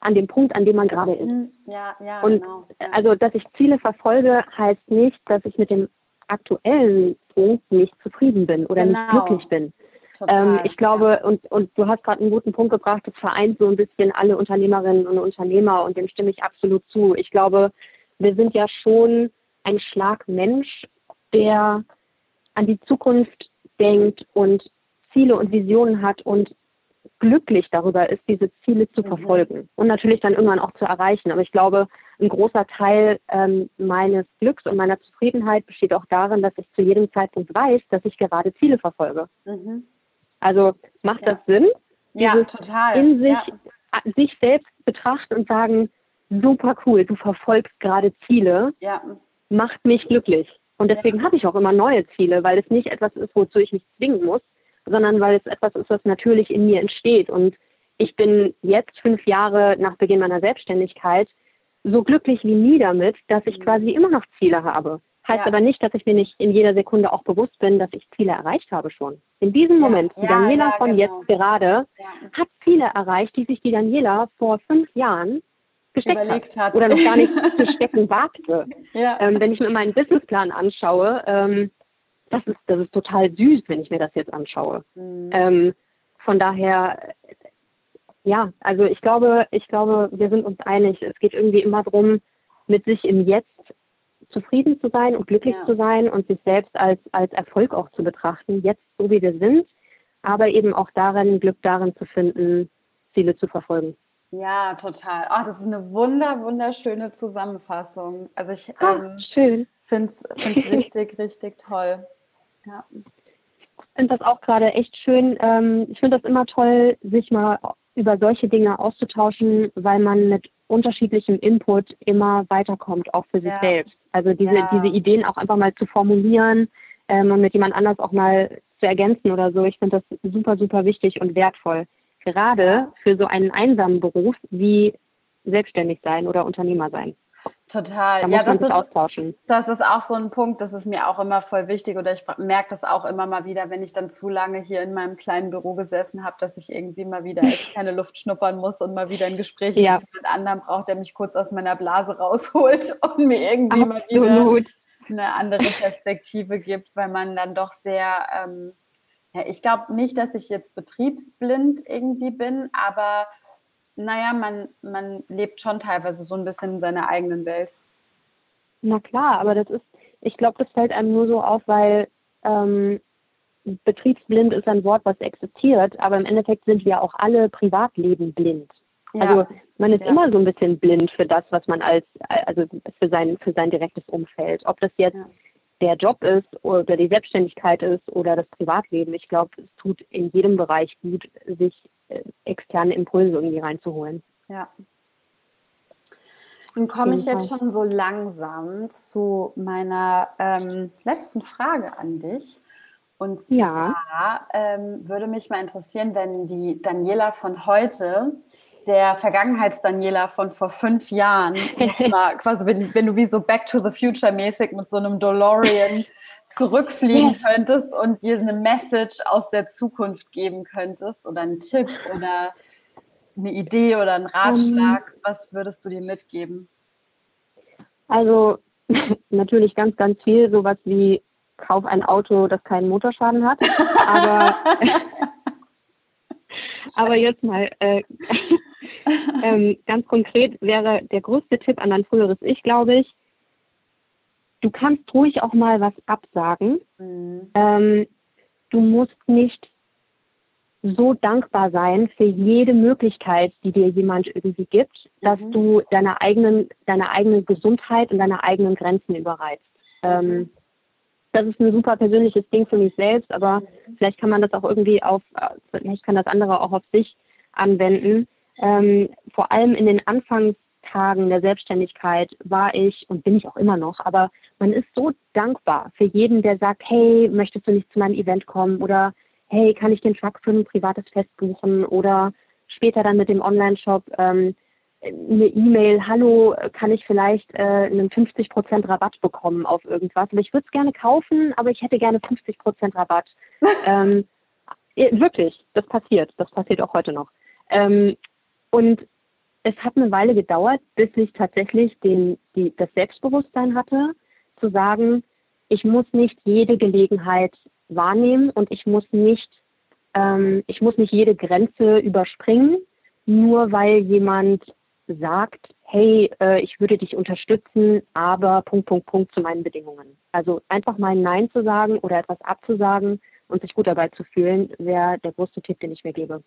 an dem Punkt, an dem man gerade ist. Mhm. Ja, ja, Und genau. also, dass ich Ziele verfolge, heißt nicht, dass ich mit dem aktuellen Punkt nicht zufrieden bin oder genau. nicht glücklich bin. Ähm, ich glaube, und, und du hast gerade einen guten Punkt gebracht, das vereint so ein bisschen alle Unternehmerinnen und Unternehmer und dem stimme ich absolut zu. Ich glaube, wir sind ja schon ein Schlag Mensch, der an die Zukunft denkt und Ziele und Visionen hat und glücklich darüber ist, diese Ziele zu mhm. verfolgen und natürlich dann irgendwann auch zu erreichen. Aber ich glaube, ein großer Teil ähm, meines Glücks und meiner Zufriedenheit besteht auch darin, dass ich zu jedem Zeitpunkt weiß, dass ich gerade Ziele verfolge. Mhm. Also macht ja. das Sinn? Ja, total. In sich, ja. sich selbst betrachten und sagen, super cool, du verfolgst gerade Ziele, ja. macht mich glücklich. Und deswegen habe ich auch immer neue Ziele, weil es nicht etwas ist, wozu ich mich zwingen muss, sondern weil es etwas ist, was natürlich in mir entsteht. Und ich bin jetzt fünf Jahre nach Beginn meiner Selbstständigkeit so glücklich wie nie damit, dass ich mhm. quasi immer noch Ziele habe. Heißt ja. aber nicht, dass ich mir nicht in jeder Sekunde auch bewusst bin, dass ich Ziele erreicht habe schon. In diesem ja. Moment, die ja, Daniela von genau. jetzt gerade hat Ziele erreicht, die sich die Daniela vor fünf Jahren gesteckt hat, hat, oder noch gar nicht <laughs> zu stecken wagte. Ähm, wenn ich mir meinen Businessplan anschaue, ähm, das ist, das ist total süß, wenn ich mir das jetzt anschaue. Mhm. Ähm, von daher, ja, also ich glaube, ich glaube, wir sind uns einig. Es geht irgendwie immer darum, mit sich im Jetzt zufrieden zu sein und glücklich ja. zu sein und sich selbst als, als Erfolg auch zu betrachten, jetzt so wie wir sind, aber eben auch darin, Glück darin zu finden, Ziele zu verfolgen. Ja, total. Oh, das ist eine wunder, wunderschöne Zusammenfassung. Also ich ah, ähm, finde es <laughs> richtig, richtig toll. Ja. Ich finde das auch gerade echt schön. Ähm, ich finde das immer toll, sich mal über solche Dinge auszutauschen, weil man mit unterschiedlichem Input immer weiterkommt, auch für sich ja. selbst. Also diese, ja. diese Ideen auch einfach mal zu formulieren ähm, und mit jemand anders auch mal zu ergänzen oder so. Ich finde das super, super wichtig und wertvoll. Gerade für so einen einsamen Beruf wie selbstständig sein oder Unternehmer sein. Total. Da ja, das ist, austauschen. das ist auch so ein Punkt, das ist mir auch immer voll wichtig oder ich merke das auch immer mal wieder, wenn ich dann zu lange hier in meinem kleinen Büro gesessen habe, dass ich irgendwie mal wieder keine Luft schnuppern muss und mal wieder ein Gespräch ja. mit jemand anderem braucht, der mich kurz aus meiner Blase rausholt <laughs> und mir irgendwie Absolut. mal wieder eine andere Perspektive gibt, weil man dann doch sehr, ähm, ja, ich glaube nicht, dass ich jetzt betriebsblind irgendwie bin, aber naja, man, man lebt schon teilweise so ein bisschen in seiner eigenen Welt. Na klar, aber das ist, ich glaube, das fällt einem nur so auf, weil ähm, betriebsblind ist ein Wort, was existiert, aber im Endeffekt sind wir auch alle Privatleben blind. Ja. Also man ist ja. immer so ein bisschen blind für das, was man als, also für sein, für sein direktes Umfeld. Ob das jetzt ja. Der Job ist oder die Selbstständigkeit ist oder das Privatleben. Ich glaube, es tut in jedem Bereich gut, sich äh, externe Impulse irgendwie reinzuholen. Ja. Dann komme ich jetzt schon so langsam zu meiner ähm, letzten Frage an dich. Und zwar ja. ähm, würde mich mal interessieren, wenn die Daniela von heute der Vergangenheits-Daniela von vor fünf Jahren, <laughs> mal quasi, wenn, wenn, du wie so Back to the Future mäßig mit so einem DeLorean <laughs> zurückfliegen könntest und dir eine Message aus der Zukunft geben könntest oder einen Tipp oder eine Idee oder einen Ratschlag, um, was würdest du dir mitgeben? Also <laughs> natürlich ganz, ganz viel, sowas wie kauf ein Auto, das keinen Motorschaden hat. Aber, aber jetzt mal äh, <laughs> ähm, ganz konkret wäre der größte Tipp an dein früheres Ich, glaube ich, du kannst ruhig auch mal was absagen. Mhm. Ähm, du musst nicht so dankbar sein für jede Möglichkeit, die dir jemand irgendwie gibt, dass mhm. du deine eigenen, deine eigene Gesundheit und deine eigenen Grenzen überreizt. Ähm, mhm. das ist ein super persönliches Ding für mich selbst, aber mhm. vielleicht kann man das auch irgendwie auf, vielleicht kann das andere auch auf sich anwenden. Ähm, vor allem in den Anfangstagen der Selbstständigkeit war ich und bin ich auch immer noch, aber man ist so dankbar für jeden, der sagt, hey, möchtest du nicht zu meinem Event kommen oder hey, kann ich den Truck für ein privates Fest buchen oder später dann mit dem Online-Shop ähm, eine E-Mail, hallo, kann ich vielleicht äh, einen 50% Rabatt bekommen auf irgendwas? Aber ich würde es gerne kaufen, aber ich hätte gerne 50% Rabatt. <laughs> ähm, wirklich, das passiert. Das passiert auch heute noch. Ähm, und es hat eine Weile gedauert, bis ich tatsächlich den, die, das Selbstbewusstsein hatte, zu sagen, ich muss nicht jede Gelegenheit wahrnehmen und ich muss nicht, ähm, ich muss nicht jede Grenze überspringen, nur weil jemand sagt, hey, äh, ich würde dich unterstützen, aber Punkt, Punkt, Punkt zu meinen Bedingungen. Also einfach mal Nein zu sagen oder etwas abzusagen und sich gut dabei zu fühlen, wäre der größte Tipp, den ich mir gebe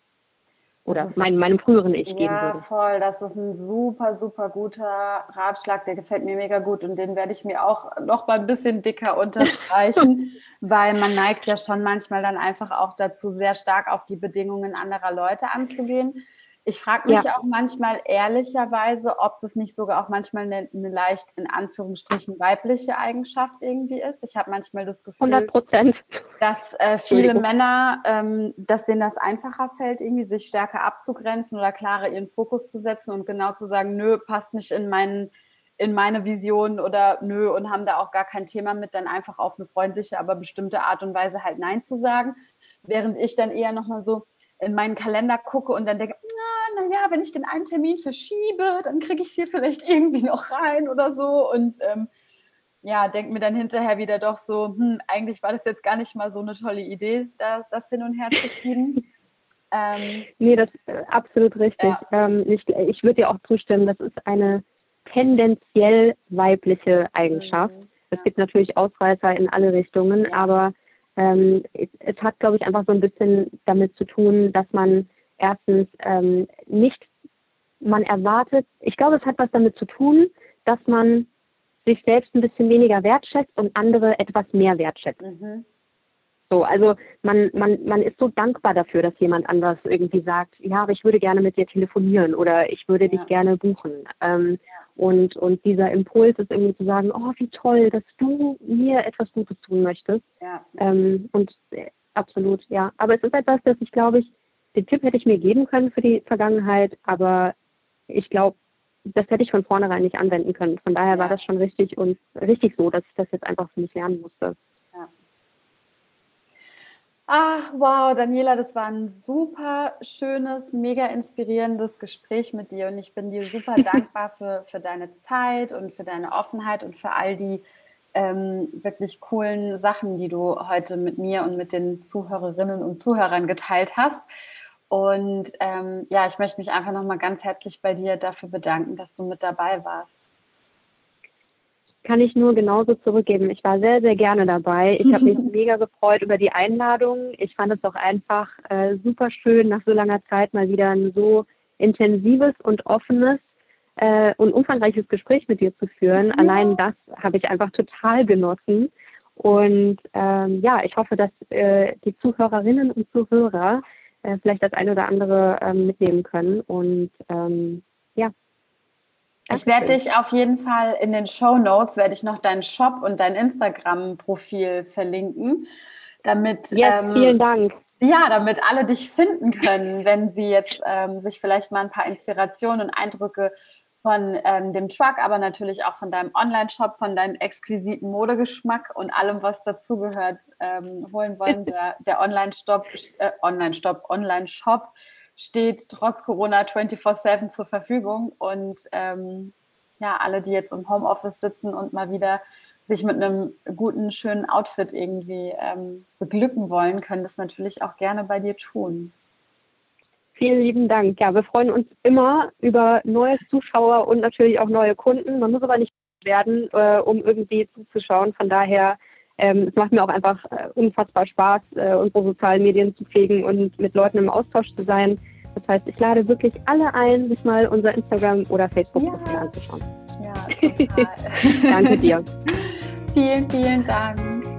oder mein, meinem früheren Ich geben ja, würde. Ja, voll. Das ist ein super, super guter Ratschlag. Der gefällt mir mega gut und den werde ich mir auch noch mal ein bisschen dicker unterstreichen, <laughs> weil man neigt ja schon manchmal dann einfach auch dazu, sehr stark auf die Bedingungen anderer Leute anzugehen. Ich frage mich ja. auch manchmal ehrlicherweise, ob das nicht sogar auch manchmal eine, eine leicht in Anführungsstrichen weibliche Eigenschaft irgendwie ist. Ich habe manchmal das Gefühl, 100 dass äh, viele Männer, ähm, dass denen das einfacher fällt, irgendwie sich stärker abzugrenzen oder klarer ihren Fokus zu setzen und genau zu sagen, nö, passt nicht in meinen in meine Vision oder nö und haben da auch gar kein Thema mit, dann einfach auf eine freundliche, aber bestimmte Art und Weise halt Nein zu sagen. Während ich dann eher nochmal so, in meinen Kalender gucke und dann denke, na, na ja, wenn ich den einen Termin verschiebe, dann kriege ich es hier vielleicht irgendwie noch rein oder so. Und ähm, ja, denke mir dann hinterher wieder doch so, hm, eigentlich war das jetzt gar nicht mal so eine tolle Idee, da, das hin und her zu schieben. <laughs> Ähm, nee, das ist äh, absolut richtig. Ja. Ähm, ich, ich würde dir auch zustimmen, das ist eine tendenziell weibliche Eigenschaft. Mhm, es gibt natürlich Ausreißer in alle Richtungen, ja. aber ähm, es, es, hat, glaube ich, einfach so ein bisschen damit zu tun, dass man erstens ähm, nicht, man erwartet, ich glaube, es hat was damit zu tun, dass man sich selbst ein bisschen weniger wertschätzt und andere etwas mehr wertschätzt. Mhm. So, also man, man, man ist so dankbar dafür, dass jemand anders irgendwie sagt, ja, aber ich würde gerne mit dir telefonieren oder ich würde ja. dich gerne buchen. Ähm, ja. und, und dieser Impuls ist irgendwie zu sagen, oh, wie toll, dass du mir etwas Gutes tun möchtest. Ja. Ähm, und äh, absolut, ja. Aber es ist etwas, das ich glaube ich, den Tipp hätte ich mir geben können für die Vergangenheit, aber ich glaube, das hätte ich von vornherein nicht anwenden können. Von daher war das schon richtig und richtig so, dass ich das jetzt einfach für mich lernen musste. Ach, wow, Daniela, das war ein super schönes, mega inspirierendes Gespräch mit dir und ich bin dir super <laughs> dankbar für, für deine Zeit und für deine Offenheit und für all die ähm, wirklich coolen Sachen, die du heute mit mir und mit den Zuhörerinnen und Zuhörern geteilt hast. Und ähm, ja, ich möchte mich einfach nochmal ganz herzlich bei dir dafür bedanken, dass du mit dabei warst kann ich nur genauso zurückgeben. Ich war sehr, sehr gerne dabei. Ich habe mich <laughs> mega gefreut über die Einladung. Ich fand es auch einfach äh, super schön, nach so langer Zeit mal wieder ein so intensives und offenes äh, und umfangreiches Gespräch mit dir zu führen. Ja. Allein das habe ich einfach total genossen. Und ähm, ja, ich hoffe, dass äh, die Zuhörerinnen und Zuhörer äh, vielleicht das eine oder andere ähm, mitnehmen können. Und ähm, ich werde dich auf jeden Fall in den Show Notes, werde ich noch deinen Shop und dein Instagram-Profil verlinken, damit. Yes, ähm, vielen Dank. Ja, damit alle dich finden können, wenn sie jetzt ähm, sich vielleicht mal ein paar Inspirationen und Eindrücke von ähm, dem Truck, aber natürlich auch von deinem Online-Shop, von deinem exquisiten Modegeschmack und allem, was dazugehört, ähm, holen wollen. <laughs> Der, der Online-Shop, äh, Online-Shop, Online-Shop steht trotz Corona 24-7 zur Verfügung. Und ähm, ja, alle, die jetzt im Homeoffice sitzen und mal wieder sich mit einem guten, schönen Outfit irgendwie ähm, beglücken wollen, können das natürlich auch gerne bei dir tun. Vielen lieben Dank. Ja, wir freuen uns immer über neue Zuschauer und natürlich auch neue Kunden. Man muss aber nicht werden, äh, um irgendwie zuzuschauen. Von daher, ähm, es macht mir auch einfach äh, unfassbar Spaß, äh, unsere sozialen Medien zu pflegen und mit Leuten im Austausch zu sein. Das heißt, ich lade wirklich alle ein, sich mal unser Instagram oder Facebook-Profil ja. anzuschauen. Ja, <laughs> Danke dir. <laughs> vielen, vielen Dank.